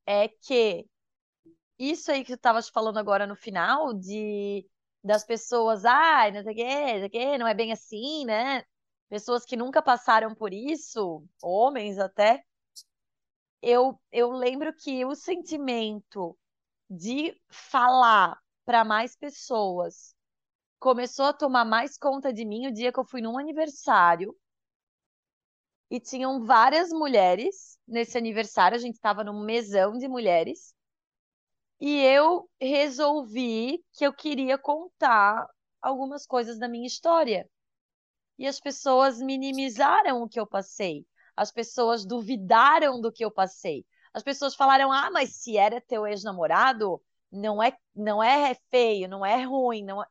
é que isso aí que tu estavas falando agora no final, de das pessoas, ai, ah, não sei o quê, não sei o quê, não é bem assim, né? Pessoas que nunca passaram por isso, homens até, eu, eu lembro que o sentimento de falar para mais pessoas começou a tomar mais conta de mim o dia que eu fui num aniversário e tinham várias mulheres nesse aniversário, a gente estava num mesão de mulheres. E eu resolvi que eu queria contar algumas coisas da minha história. E as pessoas minimizaram o que eu passei. As pessoas duvidaram do que eu passei. As pessoas falaram: "Ah, mas se era teu ex-namorado, não é não é feio, não é ruim, não é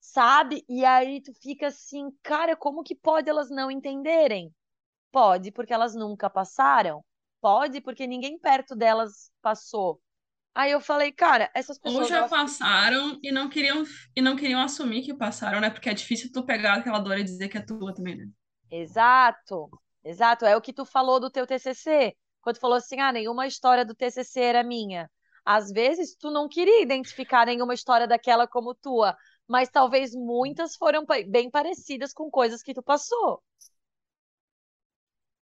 sabe? E aí tu fica assim, cara, como que pode elas não entenderem? Pode, porque elas nunca passaram. Pode, porque ninguém perto delas passou. Aí eu falei, cara, essas pessoas.
Ou já elas... passaram e não queriam e não queriam assumir que passaram, né? Porque é difícil tu pegar aquela dor e dizer que é tua também, né?
Exato, exato. É o que tu falou do teu TCC. Quando tu falou assim, ah, nenhuma história do TCC era minha. Às vezes tu não queria identificar nenhuma história daquela como tua, mas talvez muitas foram bem parecidas com coisas que tu passou.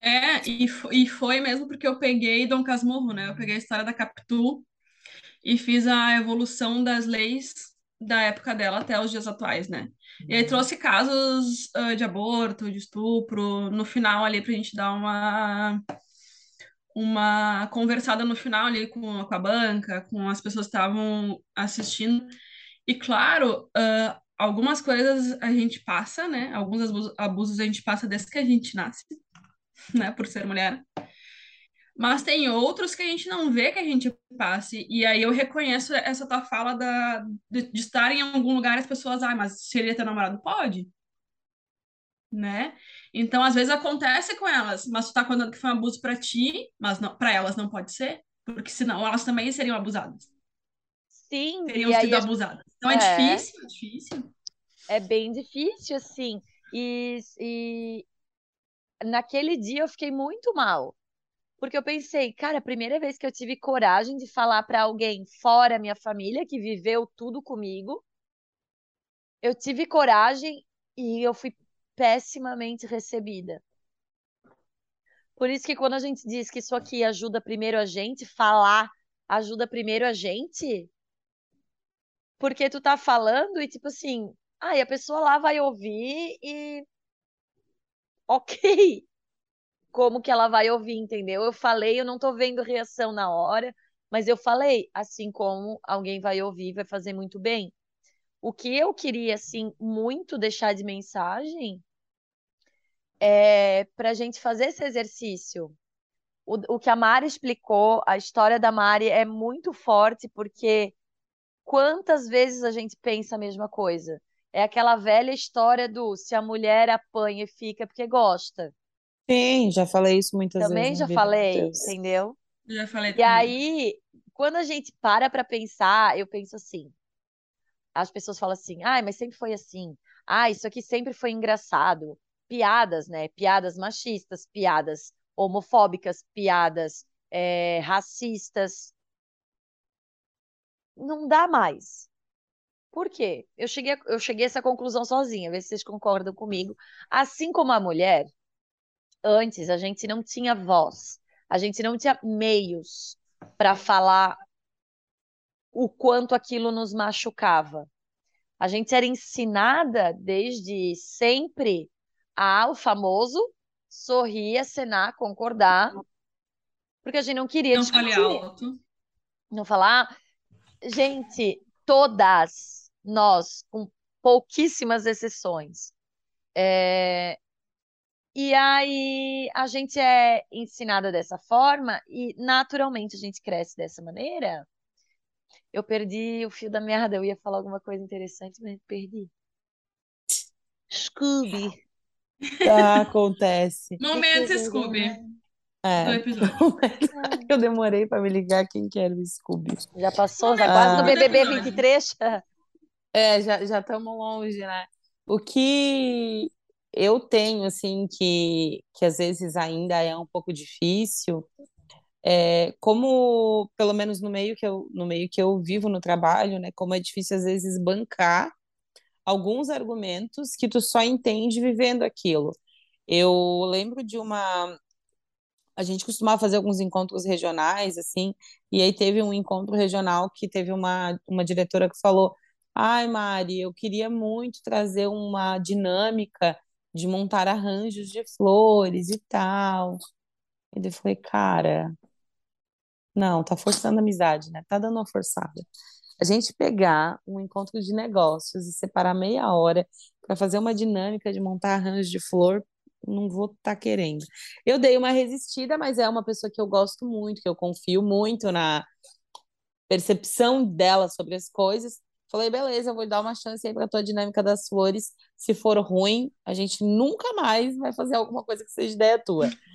É, e, e foi mesmo porque eu peguei Dom Casmurro, né? Eu peguei a história da Capitu e fiz a evolução das leis da época dela até os dias atuais, né? E aí trouxe casos uh, de aborto, de estupro, no final ali pra gente dar uma uma conversada no final ali com, com a banca, com as pessoas que estavam assistindo. E claro, uh, algumas coisas a gente passa, né? Alguns abusos, abusos a gente passa desde que a gente nasce. né, por ser mulher. Mas tem outros que a gente não vê que a gente passe. E aí eu reconheço essa tua fala da, de, de estar em algum lugar e as pessoas, ah, mas se ele é teu namorado, pode. Né? Então, às vezes acontece com elas, mas tu tá contando que foi um abuso para ti, mas não, para elas não pode ser, porque senão elas também seriam abusadas.
Sim,
teriam sido abusadas. Então é, é difícil, é difícil.
É bem difícil, assim. E, e, naquele dia eu fiquei muito mal. Porque eu pensei, cara, a primeira vez que eu tive coragem de falar para alguém fora minha família, que viveu tudo comigo, eu tive coragem e eu fui pessimamente recebida. Por isso que quando a gente diz que isso aqui ajuda primeiro a gente, falar ajuda primeiro a gente, porque tu tá falando e tipo assim, aí ah, a pessoa lá vai ouvir e ok. Como que ela vai ouvir, entendeu? Eu falei, eu não tô vendo reação na hora, mas eu falei, assim como alguém vai ouvir, vai fazer muito bem. O que eu queria, assim, muito deixar de mensagem é para a gente fazer esse exercício. O, o que a Mari explicou, a história da Mari é muito forte, porque quantas vezes a gente pensa a mesma coisa? É aquela velha história do se a mulher apanha e fica porque gosta.
Sim, já falei isso muitas
Também
vezes.
já falei, entendeu?
Já falei
E aí, quando a gente para para pensar, eu penso assim. As pessoas falam assim: "Ai, mas sempre foi assim. Ah, isso aqui sempre foi engraçado." Piadas, né? Piadas machistas, piadas homofóbicas, piadas é, racistas. Não dá mais. Por quê? Eu cheguei, eu cheguei a essa conclusão sozinha, ver se vocês concordam comigo. Assim como a mulher, antes a gente não tinha voz, a gente não tinha meios para falar o quanto aquilo nos machucava. A gente era ensinada desde sempre a o famoso sorrir, acenar, concordar, porque a gente não queria
não
discutir.
alto.
Não falar. Gente, todas nós, com pouquíssimas exceções. É... E aí a gente é ensinada dessa forma e naturalmente a gente cresce dessa maneira. Eu perdi o fio da meada, eu ia falar alguma coisa interessante, mas perdi. Scooby.
Tá, acontece.
Momento Scooby.
É. Eu demorei pra me ligar quem que era o Scooby.
Já passou, já quase no
Ah.
BBB
Episódio.
23.
É, já já estamos longe, né? O que eu tenho, assim, que, que às vezes ainda é um pouco difícil, é como, pelo menos no meio que eu, no meio que eu vivo no trabalho, né? Como é difícil às vezes bancar alguns argumentos que tu só entende vivendo aquilo. Eu lembro de uma. A gente costumava fazer alguns encontros regionais, assim, e aí teve um encontro regional que teve uma, uma diretora que falou: Ai, Mari, eu queria muito trazer uma dinâmica de montar arranjos de flores e tal. E eu falei, cara, não, tá forçando a amizade, né? Tá dando uma forçada. A gente pegar um encontro de negócios e separar meia hora para fazer uma dinâmica de montar arranjos de flor, não vou estar querendo. Eu dei uma resistida, mas é uma pessoa que eu gosto muito, que eu confio muito na percepção dela sobre as coisas. Falei, beleza, eu vou dar uma chance aí para tua dinâmica das flores. Se for ruim, a gente nunca mais vai fazer alguma coisa que seja ideia tua.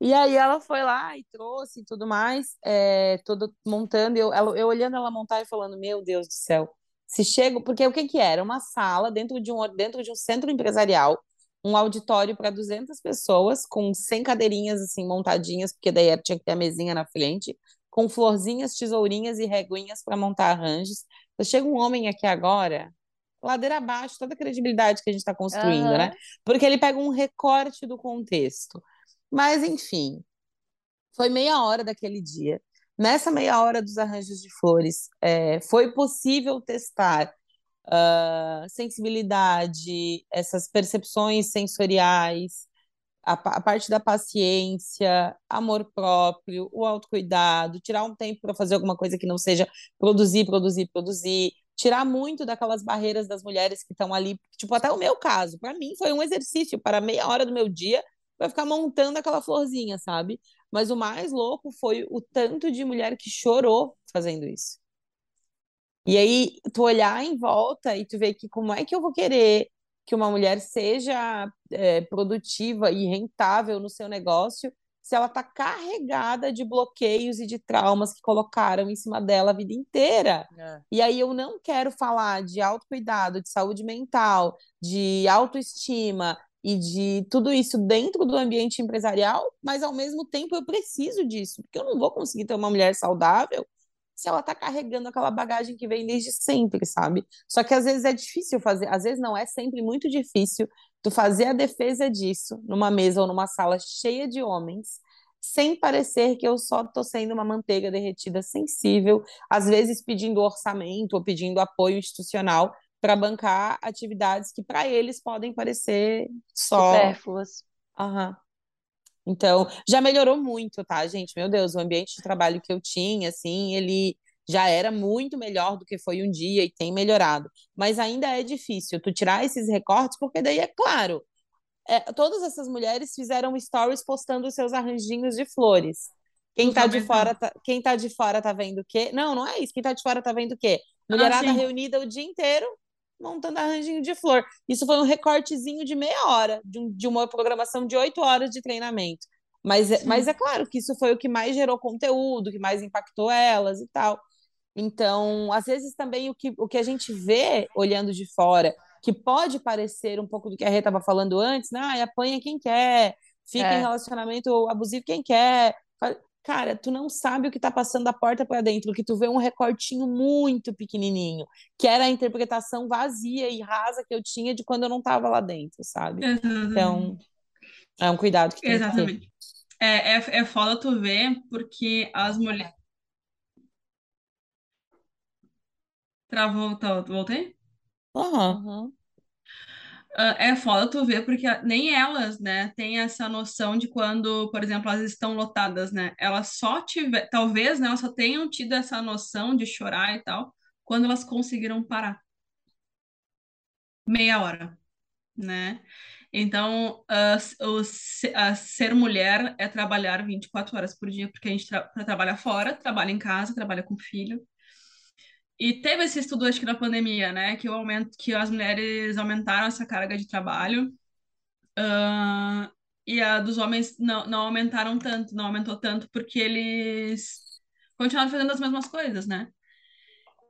E aí ela foi lá e trouxe e tudo mais, é, tudo montando, eu, ela- eu olhando ela montar e falando, meu Deus do céu, se chego, porque o que que era? Uma sala dentro de um, dentro de um centro empresarial, um auditório para 200 pessoas, com 100 cadeirinhas assim montadinhas, porque daí tinha que ter a mesinha na frente, com florzinhas, tesourinhas e reguinhas para montar arranjos. Chega um homem aqui agora, ladeira abaixo, toda a credibilidade que a gente está construindo, né?
Aham.
Porque ele pega um recorte do contexto. Mas, enfim, foi meia hora daquele dia. Nessa meia hora dos arranjos de flores, é, foi possível testar ah, sensibilidade, essas percepções sensoriais, a, a parte da paciência, amor próprio, o autocuidado, tirar um tempo para fazer alguma coisa que não seja produzir, produzir, produzir, tirar muito daquelas barreiras das mulheres que estão ali, tipo, até o meu caso, para mim foi um exercício para meia hora do meu dia para ficar montando aquela florzinha, sabe? Mas o mais louco foi o tanto de mulher que chorou fazendo isso. E aí, tu olhar em volta e tu ver que como é que eu vou querer que uma mulher seja é, produtiva e rentável no seu negócio se ela está carregada de bloqueios e de traumas que colocaram em cima dela a vida inteira.
É.
E aí eu não quero falar de autocuidado, de saúde mental, de autoestima e de tudo isso dentro do ambiente empresarial, mas ao mesmo tempo eu preciso disso, porque eu não vou conseguir ter uma mulher saudável se ela tá carregando aquela bagagem que vem desde sempre, sabe? Só que às vezes é difícil fazer, às vezes não é sempre muito difícil tu fazer a defesa disso numa mesa ou numa sala cheia de homens, sem parecer que eu só tô sendo uma manteiga derretida sensível, às vezes pedindo orçamento ou pedindo apoio institucional para bancar atividades que para eles podem parecer só
Supérfluas.
Aham. Então, já melhorou muito, tá, gente? Meu Deus, o ambiente de trabalho que eu tinha, assim, ele já era muito melhor do que foi um dia e tem melhorado. Mas ainda é difícil tu tirar esses recortes, porque daí é claro, é, todas essas mulheres fizeram stories postando os seus arranjinhos de flores. Quem tá de fora, tá, quem tá de fora tá vendo o quê? Não, não é isso. Quem tá de fora tá vendo o quê? Mulherada
sim.
reunida o dia inteiro montando arranjinho de flor. Isso foi um recortezinho de meia hora de, um- de uma programação de oito horas de treinamento. Mas, é, mas é claro que isso foi o que mais gerou conteúdo, que mais impactou elas e tal. Então, às vezes também o que, o que a gente vê olhando de fora, que pode parecer um pouco do que a Rê estava falando antes, né? Ah, apanha quem quer, fica é. em relacionamento abusivo quem quer. Cara, tu não sabe o que está passando da porta para dentro, que tu vê um recortinho muito pequenininho, que era a interpretação vazia e rasa que eu tinha de quando eu não estava lá dentro, sabe? Exatamente. Então, é um cuidado que tem
Exatamente.
que ter.
É, é, é foda tu ver, porque as mulheres. Travou, tá, voltei?
Uhum.
Uh, é foda tu ver, porque nem elas, né, têm essa noção de quando, por exemplo, elas estão lotadas, né? Elas só tiver, talvez, né, elas só tenham tido essa noção de chorar e tal, quando elas conseguiram parar. Meia hora, né? Então, uh, o, uh, ser mulher é trabalhar 24 horas por dia, porque a gente tra trabalha fora, trabalha em casa, trabalha com filho. E teve esse estudo, acho que na pandemia, né, que, o aumento, que as mulheres aumentaram essa carga de trabalho, uh, e a dos homens não, não aumentaram tanto, não aumentou tanto, porque eles continuaram fazendo as mesmas coisas, né?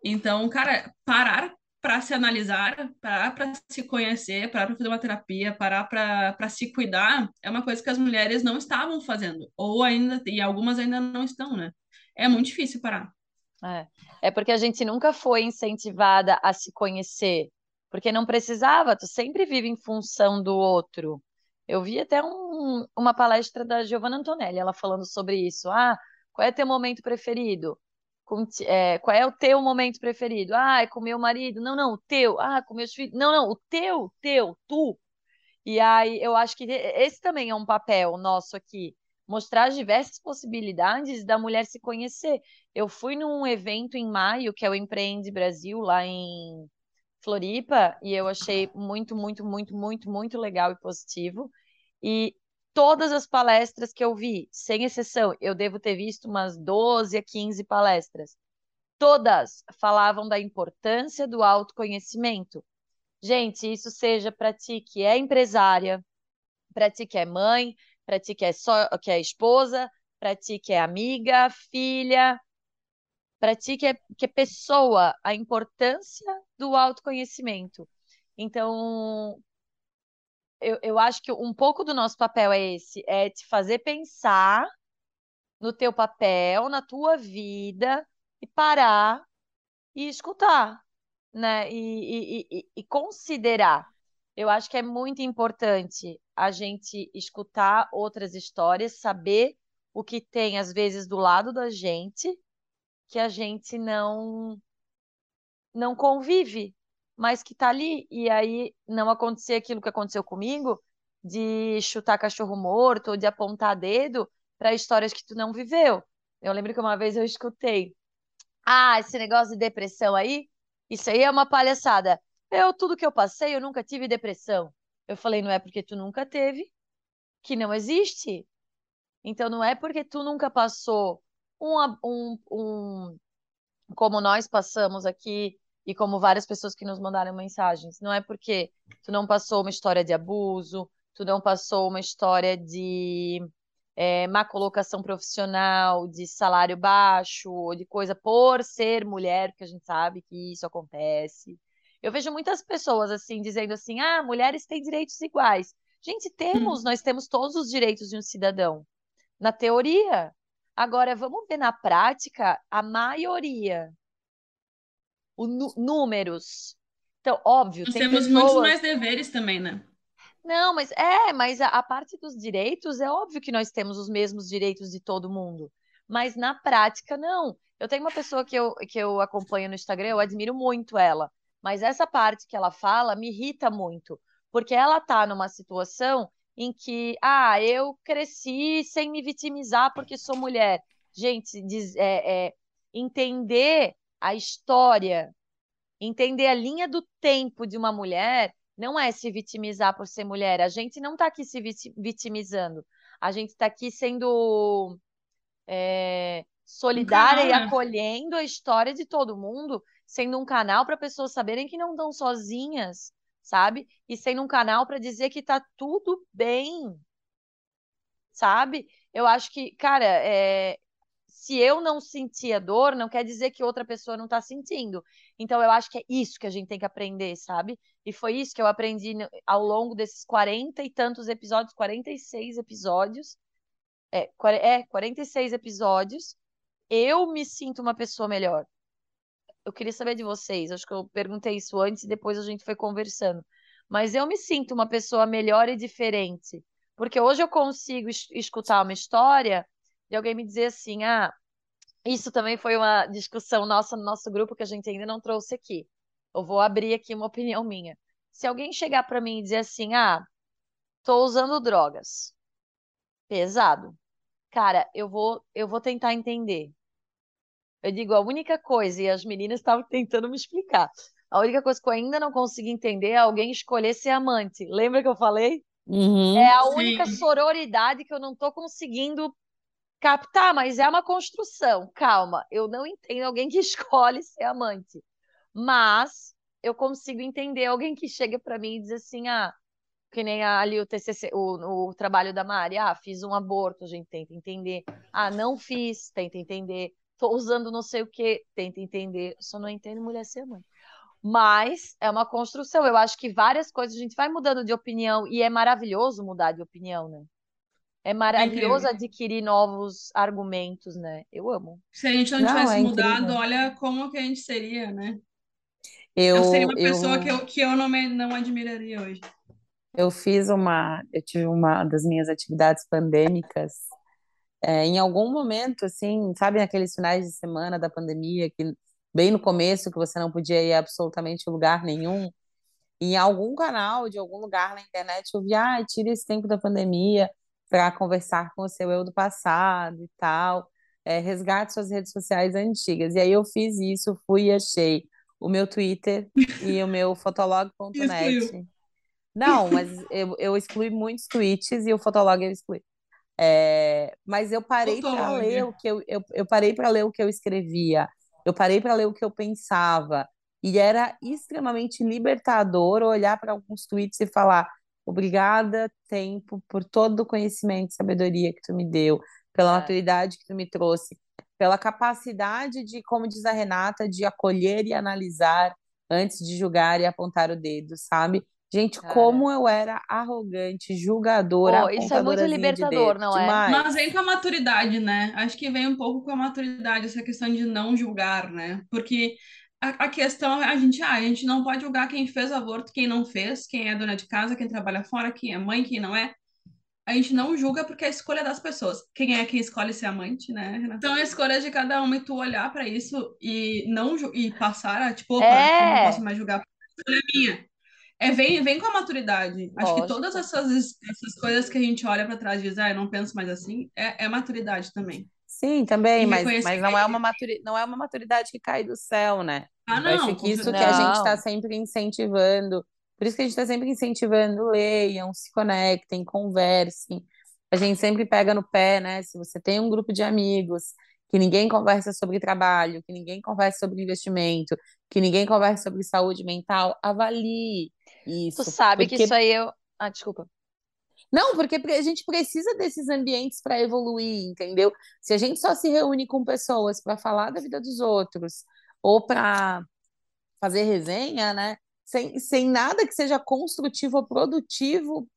Então, cara, parar para se analisar, parar para se conhecer, parar para fazer uma terapia, parar para se cuidar, é uma coisa que as mulheres não estavam fazendo, ou ainda, e algumas ainda não estão, né? É muito difícil parar.
É, é porque a gente nunca foi incentivada a se conhecer, porque não precisava, tu sempre vive em função do outro. Eu vi até um, uma palestra da Giovanna Antonelli, ela falando sobre isso. Ah, qual é teu momento preferido? com, é, qual é o teu momento preferido? Ah, é com meu marido. Não, não, o teu. Ah, com meus filhos. Não, não, o teu, teu, tu. E aí eu acho que esse também é um papel nosso aqui, mostrar as diversas possibilidades da mulher se conhecer. Eu fui num evento em maio, que é o Empreende Brasil, lá em Floripa, e eu achei muito, muito, muito, muito, muito legal e positivo. E todas as palestras que eu vi, sem exceção, eu devo ter visto umas 12 a 15 palestras. Todas falavam da importância do autoconhecimento. Gente, isso seja para ti que é empresária, para ti que é mãe, para ti que é, só, que é esposa, para ti que é amiga, filha, para ti que é, que é pessoa, a importância do autoconhecimento. Então, eu, eu acho que um pouco do nosso papel é esse, é te fazer pensar no teu papel, na tua vida, e parar e escutar, né? E, e, e, e considerar. Eu acho que é muito importante a gente escutar outras histórias, saber o que tem, às vezes, do lado da gente, que a gente não não convive, mas que tá ali. E aí não acontecer aquilo que aconteceu comigo, de chutar cachorro morto ou de apontar dedo para histórias que tu não viveu. Eu lembro que uma vez eu escutei: "Ah, esse negócio de depressão aí, isso aí é uma palhaçada. Eu tudo que eu passei, eu nunca tive depressão". Eu falei: "Não é porque tu nunca teve que não existe. Então não é porque tu nunca passou um, um, um como nós passamos aqui e como várias pessoas que nos mandaram mensagens. Não é porque tu não passou uma história de abuso, tu não passou uma história de é, má colocação profissional, de salário baixo, ou de coisa por ser mulher, porque a gente sabe que isso acontece. Eu vejo muitas pessoas assim dizendo assim: "Ah, mulheres têm direitos iguais". Gente, temos, hum. nós temos todos os direitos de um cidadão. Na teoria. Agora, vamos ver na prática, a maioria o números. Então, óbvio,
Nós
tem
temos
pessoas...
muitos mais deveres também, né?
Não, mas é, mas a, a, parte dos direitos é óbvio que nós temos os mesmos direitos de todo mundo. Mas na prática, não. Eu tenho uma pessoa que eu, que eu acompanho no Instagram, eu admiro muito ela. Mas essa parte que ela fala me irrita muito. Porque ela tá numa situação em que, ah, eu cresci sem me vitimizar porque sou mulher. Gente, diz, é, é, entender a história, entender a linha do tempo de uma mulher não é se vitimizar por ser mulher. A gente não está aqui se vitimizando. A gente está aqui sendo é, solidária um e acolhendo a história de todo mundo, sendo um canal para pessoas saberem que não estão sozinhas, sabe? E sendo um canal para dizer que está tudo bem, sabe? eu acho que, cara, é, se eu não sentir a dor, não quer dizer que outra pessoa não está sentindo. Então, eu acho que é isso que a gente tem que aprender, sabe? E foi isso que eu aprendi ao longo desses 40 e tantos episódios, 46 episódios. É, é 46 episódios. Eu me sinto uma pessoa melhor. Eu queria saber de vocês. Acho que eu perguntei isso antes e depois a gente foi conversando. Mas eu me sinto uma pessoa melhor e diferente. Porque hoje eu consigo escutar uma história de alguém me dizer assim: ah, isso também foi uma discussão nossa no nosso grupo que a gente ainda não trouxe aqui. Eu vou abrir aqui uma opinião minha. Se alguém chegar para mim e dizer assim: ah, tô usando drogas, pesado. Cara, eu vou, eu vou tentar entender. Eu digo, a única coisa, e as meninas estavam tentando me explicar. A única coisa que eu ainda não consigo entender é alguém escolher ser amante. Lembra que eu falei?
Uhum,
é a única sim. sororidade que eu não tô conseguindo captar, mas é uma construção. Calma, eu não entendo alguém que escolhe ser amante. Mas eu consigo entender alguém que chega para mim e diz assim: ah, que nem ali o TCC, o, o trabalho da Mari, ah, fiz um aborto, a gente tenta entender. Ah, não fiz, tenta entender. Tô usando não sei o que, tenta entender. Só não entendo mulher ser mãe. Mas é uma construção. Eu acho que várias coisas a gente vai mudando de opinião e é maravilhoso mudar de opinião, né? É maravilhoso é adquirir novos argumentos, né? Eu amo.
Se a gente não, não tivesse é mudado, olha como que a gente seria, né? Eu, eu seria uma pessoa eu... que eu, que eu não, me, não admiraria hoje.
Eu fiz uma, eu tive uma das minhas atividades pandêmicas. É, em algum momento, assim, sabe, naqueles finais de semana da pandemia, que bem no começo, que você não podia ir a absolutamente lugar nenhum, em algum canal de algum lugar na internet eu vi, ah, tira esse tempo da pandemia para conversar com o seu eu do passado e tal, é, resgate suas redes sociais antigas. E aí eu fiz isso, fui e achei o meu Twitter e o meu fotolog.net. Não, mas eu, eu excluí muitos tweets e o Fotolog eu excluí. É, mas eu parei para ler o que eu, eu, eu parei para ler o que eu escrevia, eu parei para ler o que eu pensava, e era extremamente libertador olhar para alguns tweets e falar: obrigada, tempo, por todo o conhecimento e sabedoria que tu me deu, pela é. maturidade que tu me trouxe, pela capacidade de, como diz a Renata, de acolher e analisar antes de julgar e apontar o dedo, sabe? Gente, Cara. como eu era arrogante, julgadora,
oh, Isso é muito libertador,
de
não é?
Demais. Mas vem com a maturidade, né? Acho que vem um pouco com a maturidade essa questão de não julgar, né? Porque a, a questão é a gente, ah, a gente não pode julgar quem fez aborto, quem não fez, quem é dona de casa, quem trabalha fora, quem é mãe, quem não é. A gente não julga porque é a escolha das pessoas. Quem é quem escolhe ser amante, né, Renata? Então é a escolha de cada uma e tu olhar para isso e não e passar a, tipo, opa, é. eu não posso mais julgar porque a escolha é minha é, vem, vem com a maturidade. Acho que todas essas, essas coisas que a gente olha para trás e diz, ah, eu não penso mais assim, é, é maturidade também.
Sim, também, mas, mas não, é uma maturidade, não é uma maturidade que cai do céu, né?
Ah, não.
Acho que isso não. que a gente está sempre incentivando. Por isso que a gente está sempre incentivando, leiam, se conectem, conversem. A gente sempre pega no pé, né? Se você tem um grupo de amigos que ninguém conversa sobre trabalho, que ninguém conversa sobre investimento, que ninguém conversa sobre saúde mental, avalie isso.
Tu sabe porque... que isso aí eu. Ah, desculpa.
Não, porque a gente precisa desses ambientes para evoluir, entendeu? Se a gente só se reúne com pessoas para falar da vida dos outros ou para fazer resenha, né? Sem, sem nada que seja construtivo ou produtivo,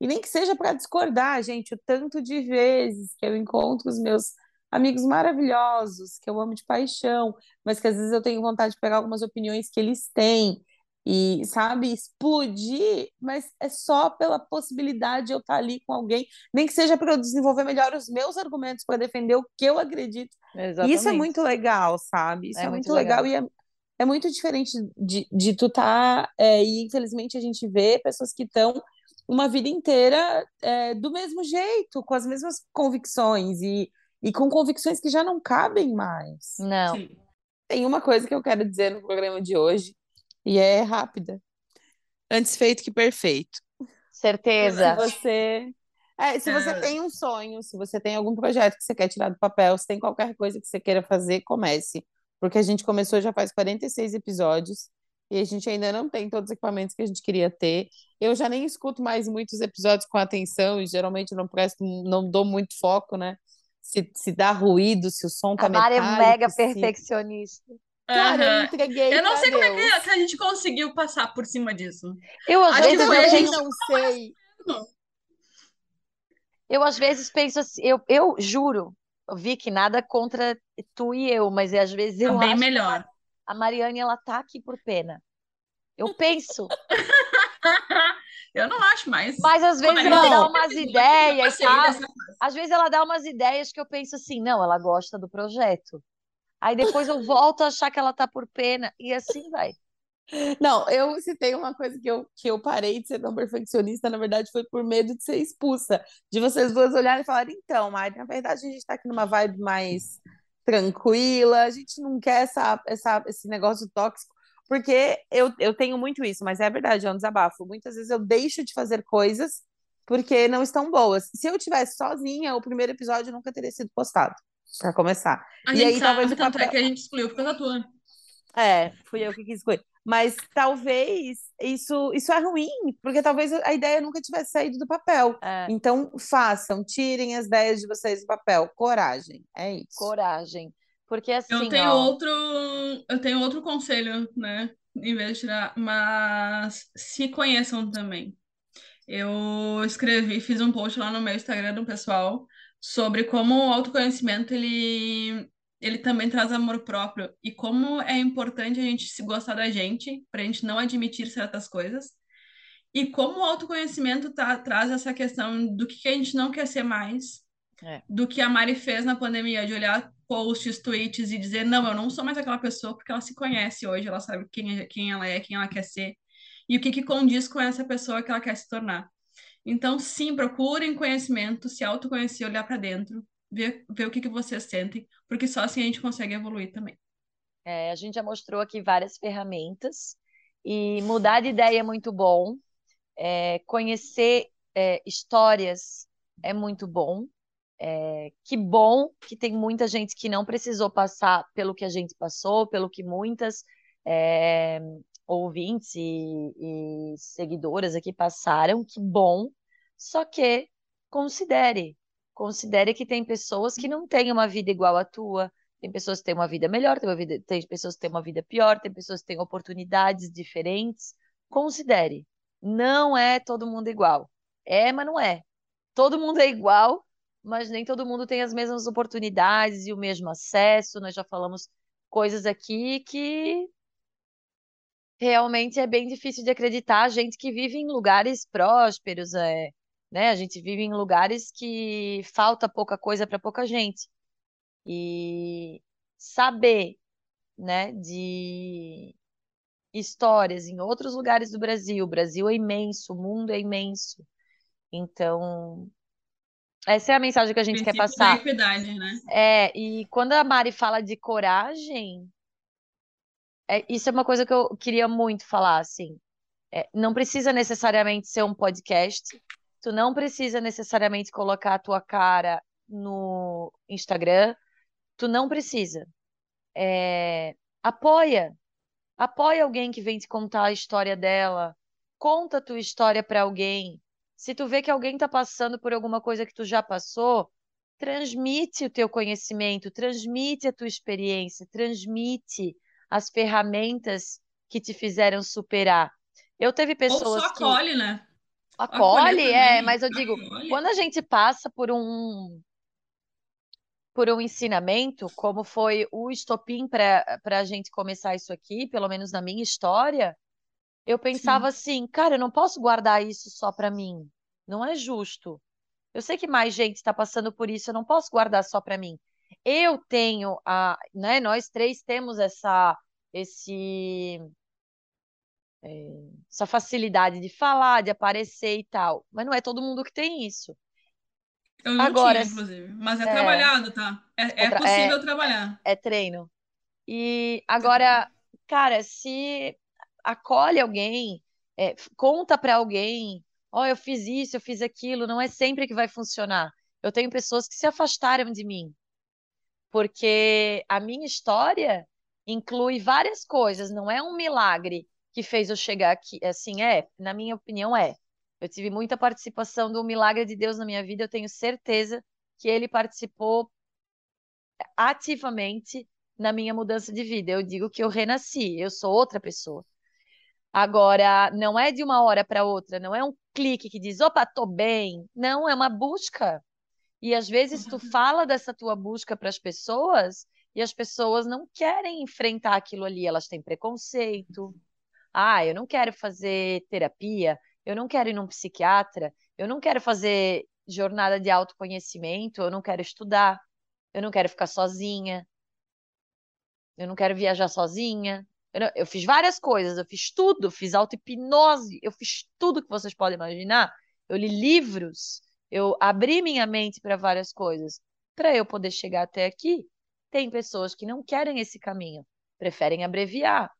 e nem que seja para discordar, gente, o tanto de vezes que eu encontro os meus amigos maravilhosos, que eu amo de paixão, mas que às vezes eu tenho vontade de pegar algumas opiniões que eles têm e, sabe, explodir, mas é só pela possibilidade de eu estar ali com alguém, nem que seja para eu desenvolver melhor os meus argumentos para defender o que eu acredito. Exatamente. Isso é muito legal, sabe? Isso é, é muito, legal, legal, e é, é muito diferente de, de tu estar, tá, é, e infelizmente a gente vê pessoas que estão uma vida inteira é, do mesmo jeito, com as mesmas convicções e, e com convicções que já não cabem mais.
Não. Sim.
Tem uma coisa que eu quero dizer no programa de hoje, e é rápida. Antes feito que perfeito.
Certeza.
Se você, é, se você é. tem um sonho, se você tem algum projeto que você quer tirar do papel, se tem qualquer coisa que você queira fazer, comece. Porque a gente começou já faz 46 episódios e a gente ainda não tem todos os equipamentos que a gente queria ter. Eu já nem escuto mais muitos episódios com atenção e geralmente não presto, não dou muito foco, né? Se, se dá ruído, se o som tá
A Mari é mega
se...
perfeccionista.
Cara, eu
Aham.
entreguei
Eu não sei como é que,
Deus.
que a gente conseguiu passar por cima disso.
Eu às
Acho que
vezes
foi
eu
a
também
gente.
penso,
não sei.
eu às vezes penso assim, eu, eu juro, Vicky, nada contra tu e eu, mas às vezes eu
bem
acho que a,
melhor.
Ma- a Mariane ela tá aqui por pena. Eu penso,
Eu não acho mais.
mas às vezes ela dá umas
30 anos, eu já
ideias, sabe? Às vezes ela dá umas ideias que eu penso assim, não, ela gosta do projeto. Aí depois eu volto a achar que ela tá por pena e assim vai.
não, eu se tem uma coisa que eu, que eu parei de ser tão perfeccionista, na verdade, foi por medo de ser expulsa. De vocês duas olharem e falarem, então, Mari, na verdade a gente tá aqui numa vibe mais tranquila, a gente não quer essa, essa, esse negócio tóxico, porque eu, eu tenho muito isso, mas é verdade, é um desabafo. Muitas vezes eu deixo de fazer coisas porque não estão boas. Se eu tivesse sozinha, o primeiro episódio nunca teria sido postado, para começar.
A
E
gente
aí talvez
sabe,
o
tanto é
papel.
que a gente excluiu por causa tua.
É, fui eu que quis escolher. Mas talvez isso, isso é ruim, porque talvez a ideia nunca tivesse saído do papel.
É,
Então, façam, tirem as ideias de vocês do papel. Coragem, é isso.
coragem. Porque
Eu
assim,
tenho
ó,
outro, eu tenho outro conselho, né? Em vez de tirar, mas se conheçam também. Eu escrevi, fiz um post lá no meu Instagram do pessoal sobre como o autoconhecimento ele, ele também traz amor próprio e como é importante a gente se gostar da gente, para a gente não admitir certas coisas. E como o autoconhecimento tá, traz essa questão do que que a gente não quer ser mais,
é,
do que a Mari fez na pandemia, de olhar posts, tweets e dizer, não, eu não sou mais aquela pessoa, porque ela se conhece hoje, ela sabe quem, quem ela é, quem ela quer ser, e o que que condiz com essa pessoa que ela quer se tornar. Então, sim, procurem conhecimento, se autoconhecer, olhar para dentro, ver, ver o que que vocês sentem, porque só assim a gente consegue evoluir também.
é, a gente já mostrou aqui várias ferramentas e mudar de ideia é muito bom. É, conhecer é, histórias é muito bom. É, que bom que tem muita gente que não precisou passar pelo que a gente passou, pelo que muitas é, ouvintes e, e seguidoras aqui passaram. Que bom. Só que considere, considere que tem pessoas que não têm uma vida igual à tua. Tem pessoas que têm uma vida melhor, tem, vida, tem pessoas que têm uma vida pior, tem pessoas que têm oportunidades diferentes. Considere. Não é todo mundo igual. É, mas não é. Todo mundo é igual, mas nem todo mundo tem as mesmas oportunidades e o mesmo acesso. Nós já falamos coisas aqui que realmente é bem difícil de acreditar. Gente que vive em lugares prósperos, é, né? A gente vive em lugares que falta pouca coisa para pouca gente. E saber, né, de histórias em outros lugares do Brasil. O Brasil é imenso, o mundo é imenso. Então, essa é a mensagem que a gente quer
da
passar.
equidade, né?
É, e quando a Mari fala de coragem, é, isso é uma coisa que eu queria muito falar, assim. É, não precisa necessariamente ser um podcast, tu não precisa necessariamente colocar a tua cara no Instagram, tu não precisa. É, apoia, apoia alguém que vem te contar a história dela, conta a tua história para alguém. Se tu vê que alguém está passando por alguma coisa que tu já passou, transmite o teu conhecimento, transmite a tua experiência, transmite as ferramentas que te fizeram superar. Eu teve
Ou
pessoas
só
que
acolhe, né?
Acolhe,
Acolher
é,
também,
mas eu digo,
acolhe.
quando a gente passa por um por um ensinamento, como foi o estopim para a gente começar isso aqui, pelo menos na minha história, eu pensava assim, cara, eu não posso guardar isso só para mim. Não é justo. Eu sei que mais gente está passando por isso, eu não posso guardar só para mim. Eu tenho a, né, nós três temos essa esse é, essa facilidade de falar, de aparecer e tal, mas não é todo mundo que tem isso.
Eu não
Agora,
tinha, inclusive. Mas é,
é.
trabalhado, tá? É, é possível trabalhar.
É treino. E agora, cara, se acolhe alguém, é, conta para alguém, ó, eu fiz isso, eu fiz aquilo, não é sempre que vai funcionar. Eu tenho pessoas que se afastaram de mim, porque a minha história inclui várias coisas, não é um milagre. Que fez eu chegar aqui. Assim, é, na minha opinião, é. Eu tive muita participação do milagre de Deus na minha vida, eu tenho certeza que ele participou ativamente na minha mudança de vida. Eu digo que eu renasci, eu sou outra pessoa. Agora, não é de uma hora para outra, não é um clique que diz, opa, tô bem. Não, é uma busca. E às vezes tu fala dessa tua busca para as pessoas e as pessoas não querem enfrentar aquilo ali, elas têm preconceito. Ah, eu não quero fazer terapia, eu não quero ir num psiquiatra, eu não quero fazer jornada de autoconhecimento, eu não quero estudar, eu não quero ficar sozinha, eu não quero viajar sozinha. Eu, não, eu fiz várias coisas, eu fiz tudo, fiz auto-hipnose, eu fiz tudo que vocês podem imaginar. Eu li livros, eu abri minha mente para várias coisas. Para eu poder chegar até aqui, tem pessoas que não querem esse caminho, preferem abreviar.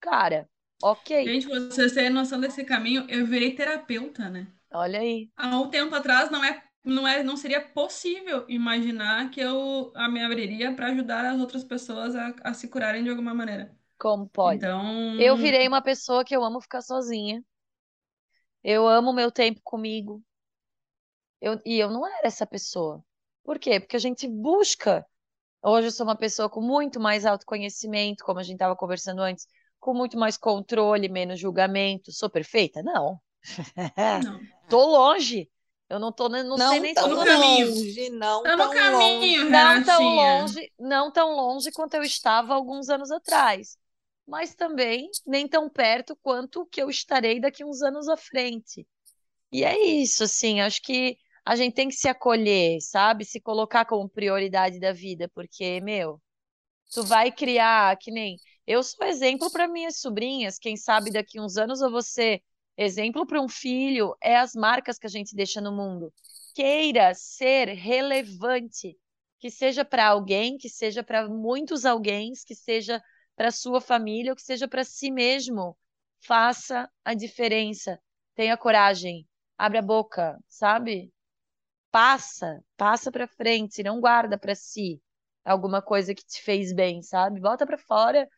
Cara, ok.
Gente, vocês têm noção desse caminho? Eu virei terapeuta, né?
Olha aí.
Há um tempo atrás não é não, é, não seria possível imaginar que eu a me abriria para ajudar as outras pessoas a, a se curarem de alguma maneira.
Como pode?
Então,
Eu virei uma pessoa que eu amo ficar sozinha. Eu amo meu tempo comigo. Eu, e eu não era essa pessoa. Por quê? Porque a gente busca. Hoje eu sou uma pessoa com muito mais autoconhecimento, como a gente estava conversando antes, com muito mais controle, menos julgamento. Sou perfeita? Não.
não.
Tô longe. Eu não tô, não,
Não
sei nem se
tão
no caminho.
longe, não
no
tão
caminho,
longe.
não tão longe, não tão longe quanto eu estava alguns anos atrás, mas também nem tão perto quanto que eu estarei daqui uns anos à frente. E é isso, assim, acho que a gente tem que se acolher, sabe? Se colocar como prioridade da vida, porque, meu, tu vai criar, que nem eu sou exemplo para minhas sobrinhas, quem sabe daqui uns anos eu vou ser exemplo para um filho, é as marcas que a gente deixa no mundo. Queira ser relevante, que seja para alguém, que seja para muitos alguém, que seja para sua família, ou que seja para si mesmo. Faça a diferença. Tenha coragem. Abre a boca, sabe? Passa, passa para frente, não guarda para si alguma coisa que te fez bem, sabe? Bota para fora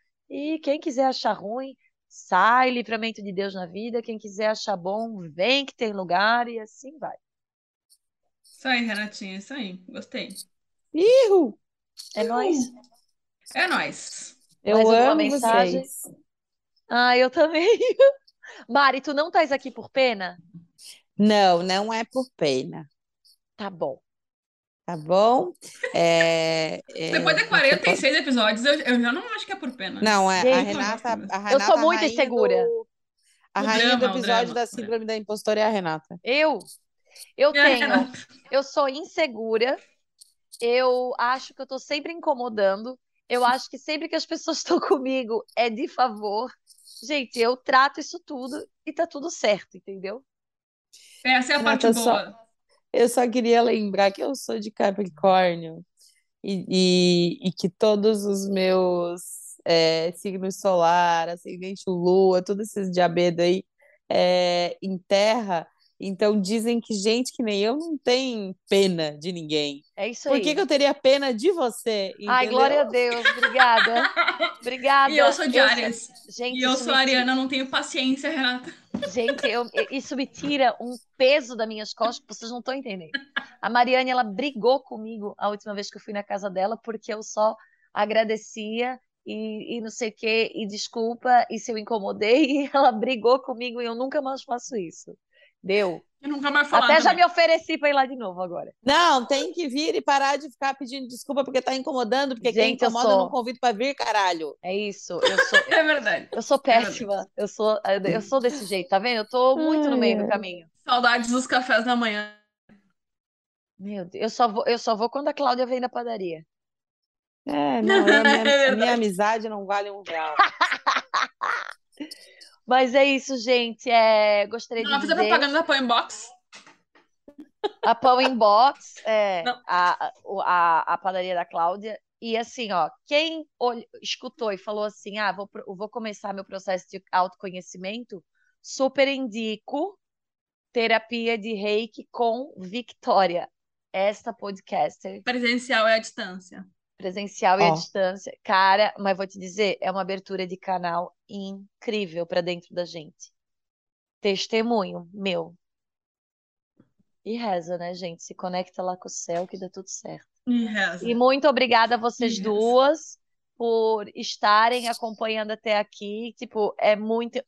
e quem quiser achar ruim, sai, livramento de Deus na vida. Quem quiser achar bom, vem que tem lugar e assim vai.
Isso aí, Renatinha, isso aí. Gostei.
Ihu!
É nóis.
É nóis.
Eu
Mais
amo
mensagem?
vocês.
Ah, eu também. Mari, tu não estás aqui por pena?
Não, não é por pena,
Tá bom.
Tá bom? É, é,
Depois de 46 episódios, eu, eu já não acho que é por pena.
Não, é, a
Gente,
Renata, a
Eu
Renata,
sou
a
muito insegura.
do- a
O
rainha do
drama, o
episódio
drama,
da síndrome da impostora é a Renata.
Eu, eu
É a
tenho, eu sou insegura. Eu acho que eu tô sempre incomodando. Eu acho que sempre que as pessoas estão comigo é de favor. Gente, eu trato isso tudo e tá tudo certo, entendeu?
Essa é a parte
Renata, só-
boa.
Eu só queria lembrar que eu sou de Capricórnio e, e, e que todos os meus é, signos solar, ascendente lua, todos esses diabedos aí é, em terra. Então dizem que gente que nem eu não tem pena de ninguém.
É isso
Por
aí.
que que eu teria pena de você?
Ai,
Entendeu?
glória a Deus. Obrigada. Obrigada.
E eu sou de
Eu-
Áries.
Gente,
E eu sou ariana, não tenho paciência, Renata.
Gente, eu- isso me tira um peso das minhas costas que vocês não estão entendendo. A Mariane, ela brigou comigo a última vez que eu fui na casa dela porque eu só agradecia e, e não sei o quê, e desculpa, e se eu incomodei, e ela brigou comigo e eu nunca mais faço isso. Deu.
Eu nunca mais falar
Até já
também.
me ofereci para ir lá de novo agora.
Não, tem que vir e parar de ficar pedindo desculpa porque tá incomodando, porque quem
Gente, eu
incomoda eu não
sou-
convido pra vir, caralho.
É isso. Eu sou,
É verdade.
eu sou péssima. Eu sou, eu sou desse jeito, tá vendo? Eu tô muito no meio do caminho.
Saudades dos cafés da manhã.
Meu Deus, eu só vou, eu só vou quando a Cláudia vem da padaria.
É, não, minha,
É
minha amizade não vale um real.
Mas é isso, gente. É, gostaria de
Não, a
dizer
propaganda da Pão Box.
a Pão Inbox, é, a, a, a padaria da Cláudia. E assim, ó, quem ol- escutou e falou assim, ah, vou, vou começar meu processo de autoconhecimento, super indico terapia de reiki com Victoria, esta podcaster.
Presencial é a distância.
Presencial e à distância. Cara, mas vou te dizer, é uma abertura de canal incrível pra dentro da gente. Testemunho, meu. E reza, né, gente? Se conecta lá com o céu que dá tudo certo.
E reza.
E muito obrigada a vocês duas por estarem acompanhando até aqui. Tipo, é muito.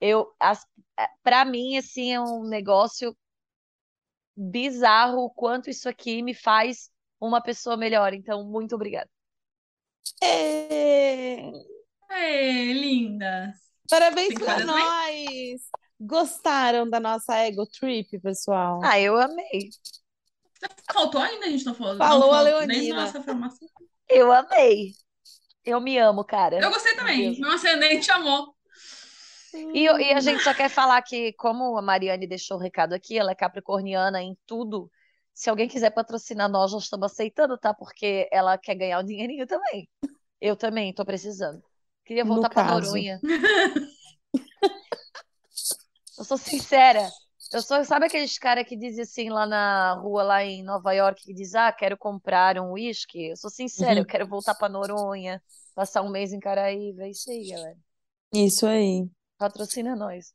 Eu, as, é, para mim, assim, é um negócio bizarro o quanto isso aqui me faz uma pessoa melhor. Então, muito obrigada.
Ê,
Ei, linda.
Parabéns
várias mães?
nós! Gostaram da nossa ego trip, pessoal?
Ah, eu amei.
Faltou ainda, a gente não falou.
Falou
não
a
falou
Leonina.
nossa formação.
Eu amei. Eu me amo, cara.
Eu gostei também. Meu ascendente amou.
E, e a gente só quer falar que, como a Mariane deixou o recado aqui, ela é capricorniana em tudo. Se alguém quiser patrocinar nós, nós estamos aceitando, tá? Porque ela quer ganhar um dinheirinho também. Eu também tô precisando. Queria
No
voltar pra
caso.
Noronha. Eu sou sincera. Eu sou, sabe aqueles cara que dizem assim lá na rua, lá em Nova York, que diz, ah, quero comprar um uísque? Eu sou sincera,
Uhum.
eu quero voltar pra Noronha, passar um mês em Caraíva. É isso aí, galera.
Isso aí.
Patrocina nós.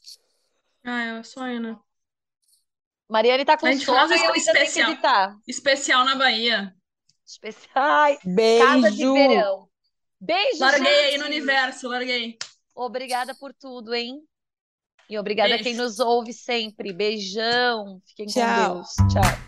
Ah, é o sonho, né?
Mariane tá com
A gente
sono
faz
e eu ainda tenho que
especial. Especial na Bahia.
Especial. Ai, casa de
Beijo!
verão. Beijo,
Larguei aí
gente.
no universo, larguei.
Obrigada por tudo, hein? E obrigada a quem
Beijo.
nos ouve sempre. Beijão. Fiquem com
Tchau.
Deus. Tchau.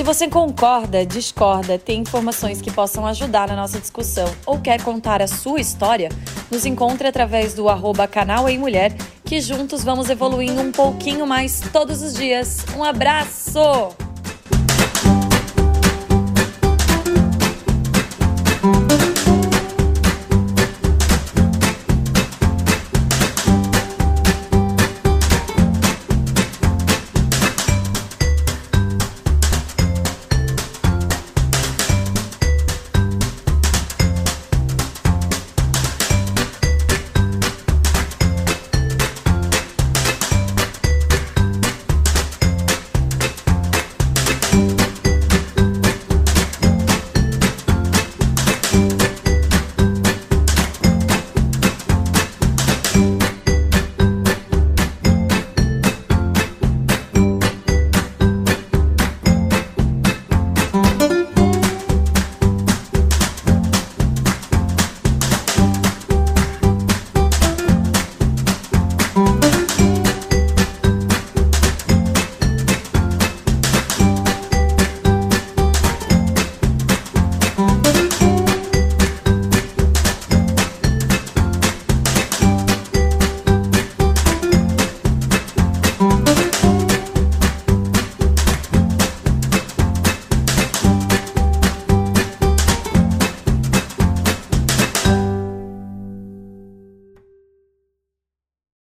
Se você concorda, discorda, tem informações que possam ajudar na nossa discussão ou quer contar a sua história, nos encontre através do arroba canal em mulher, que juntos vamos evoluindo um pouquinho mais todos os dias. Um abraço!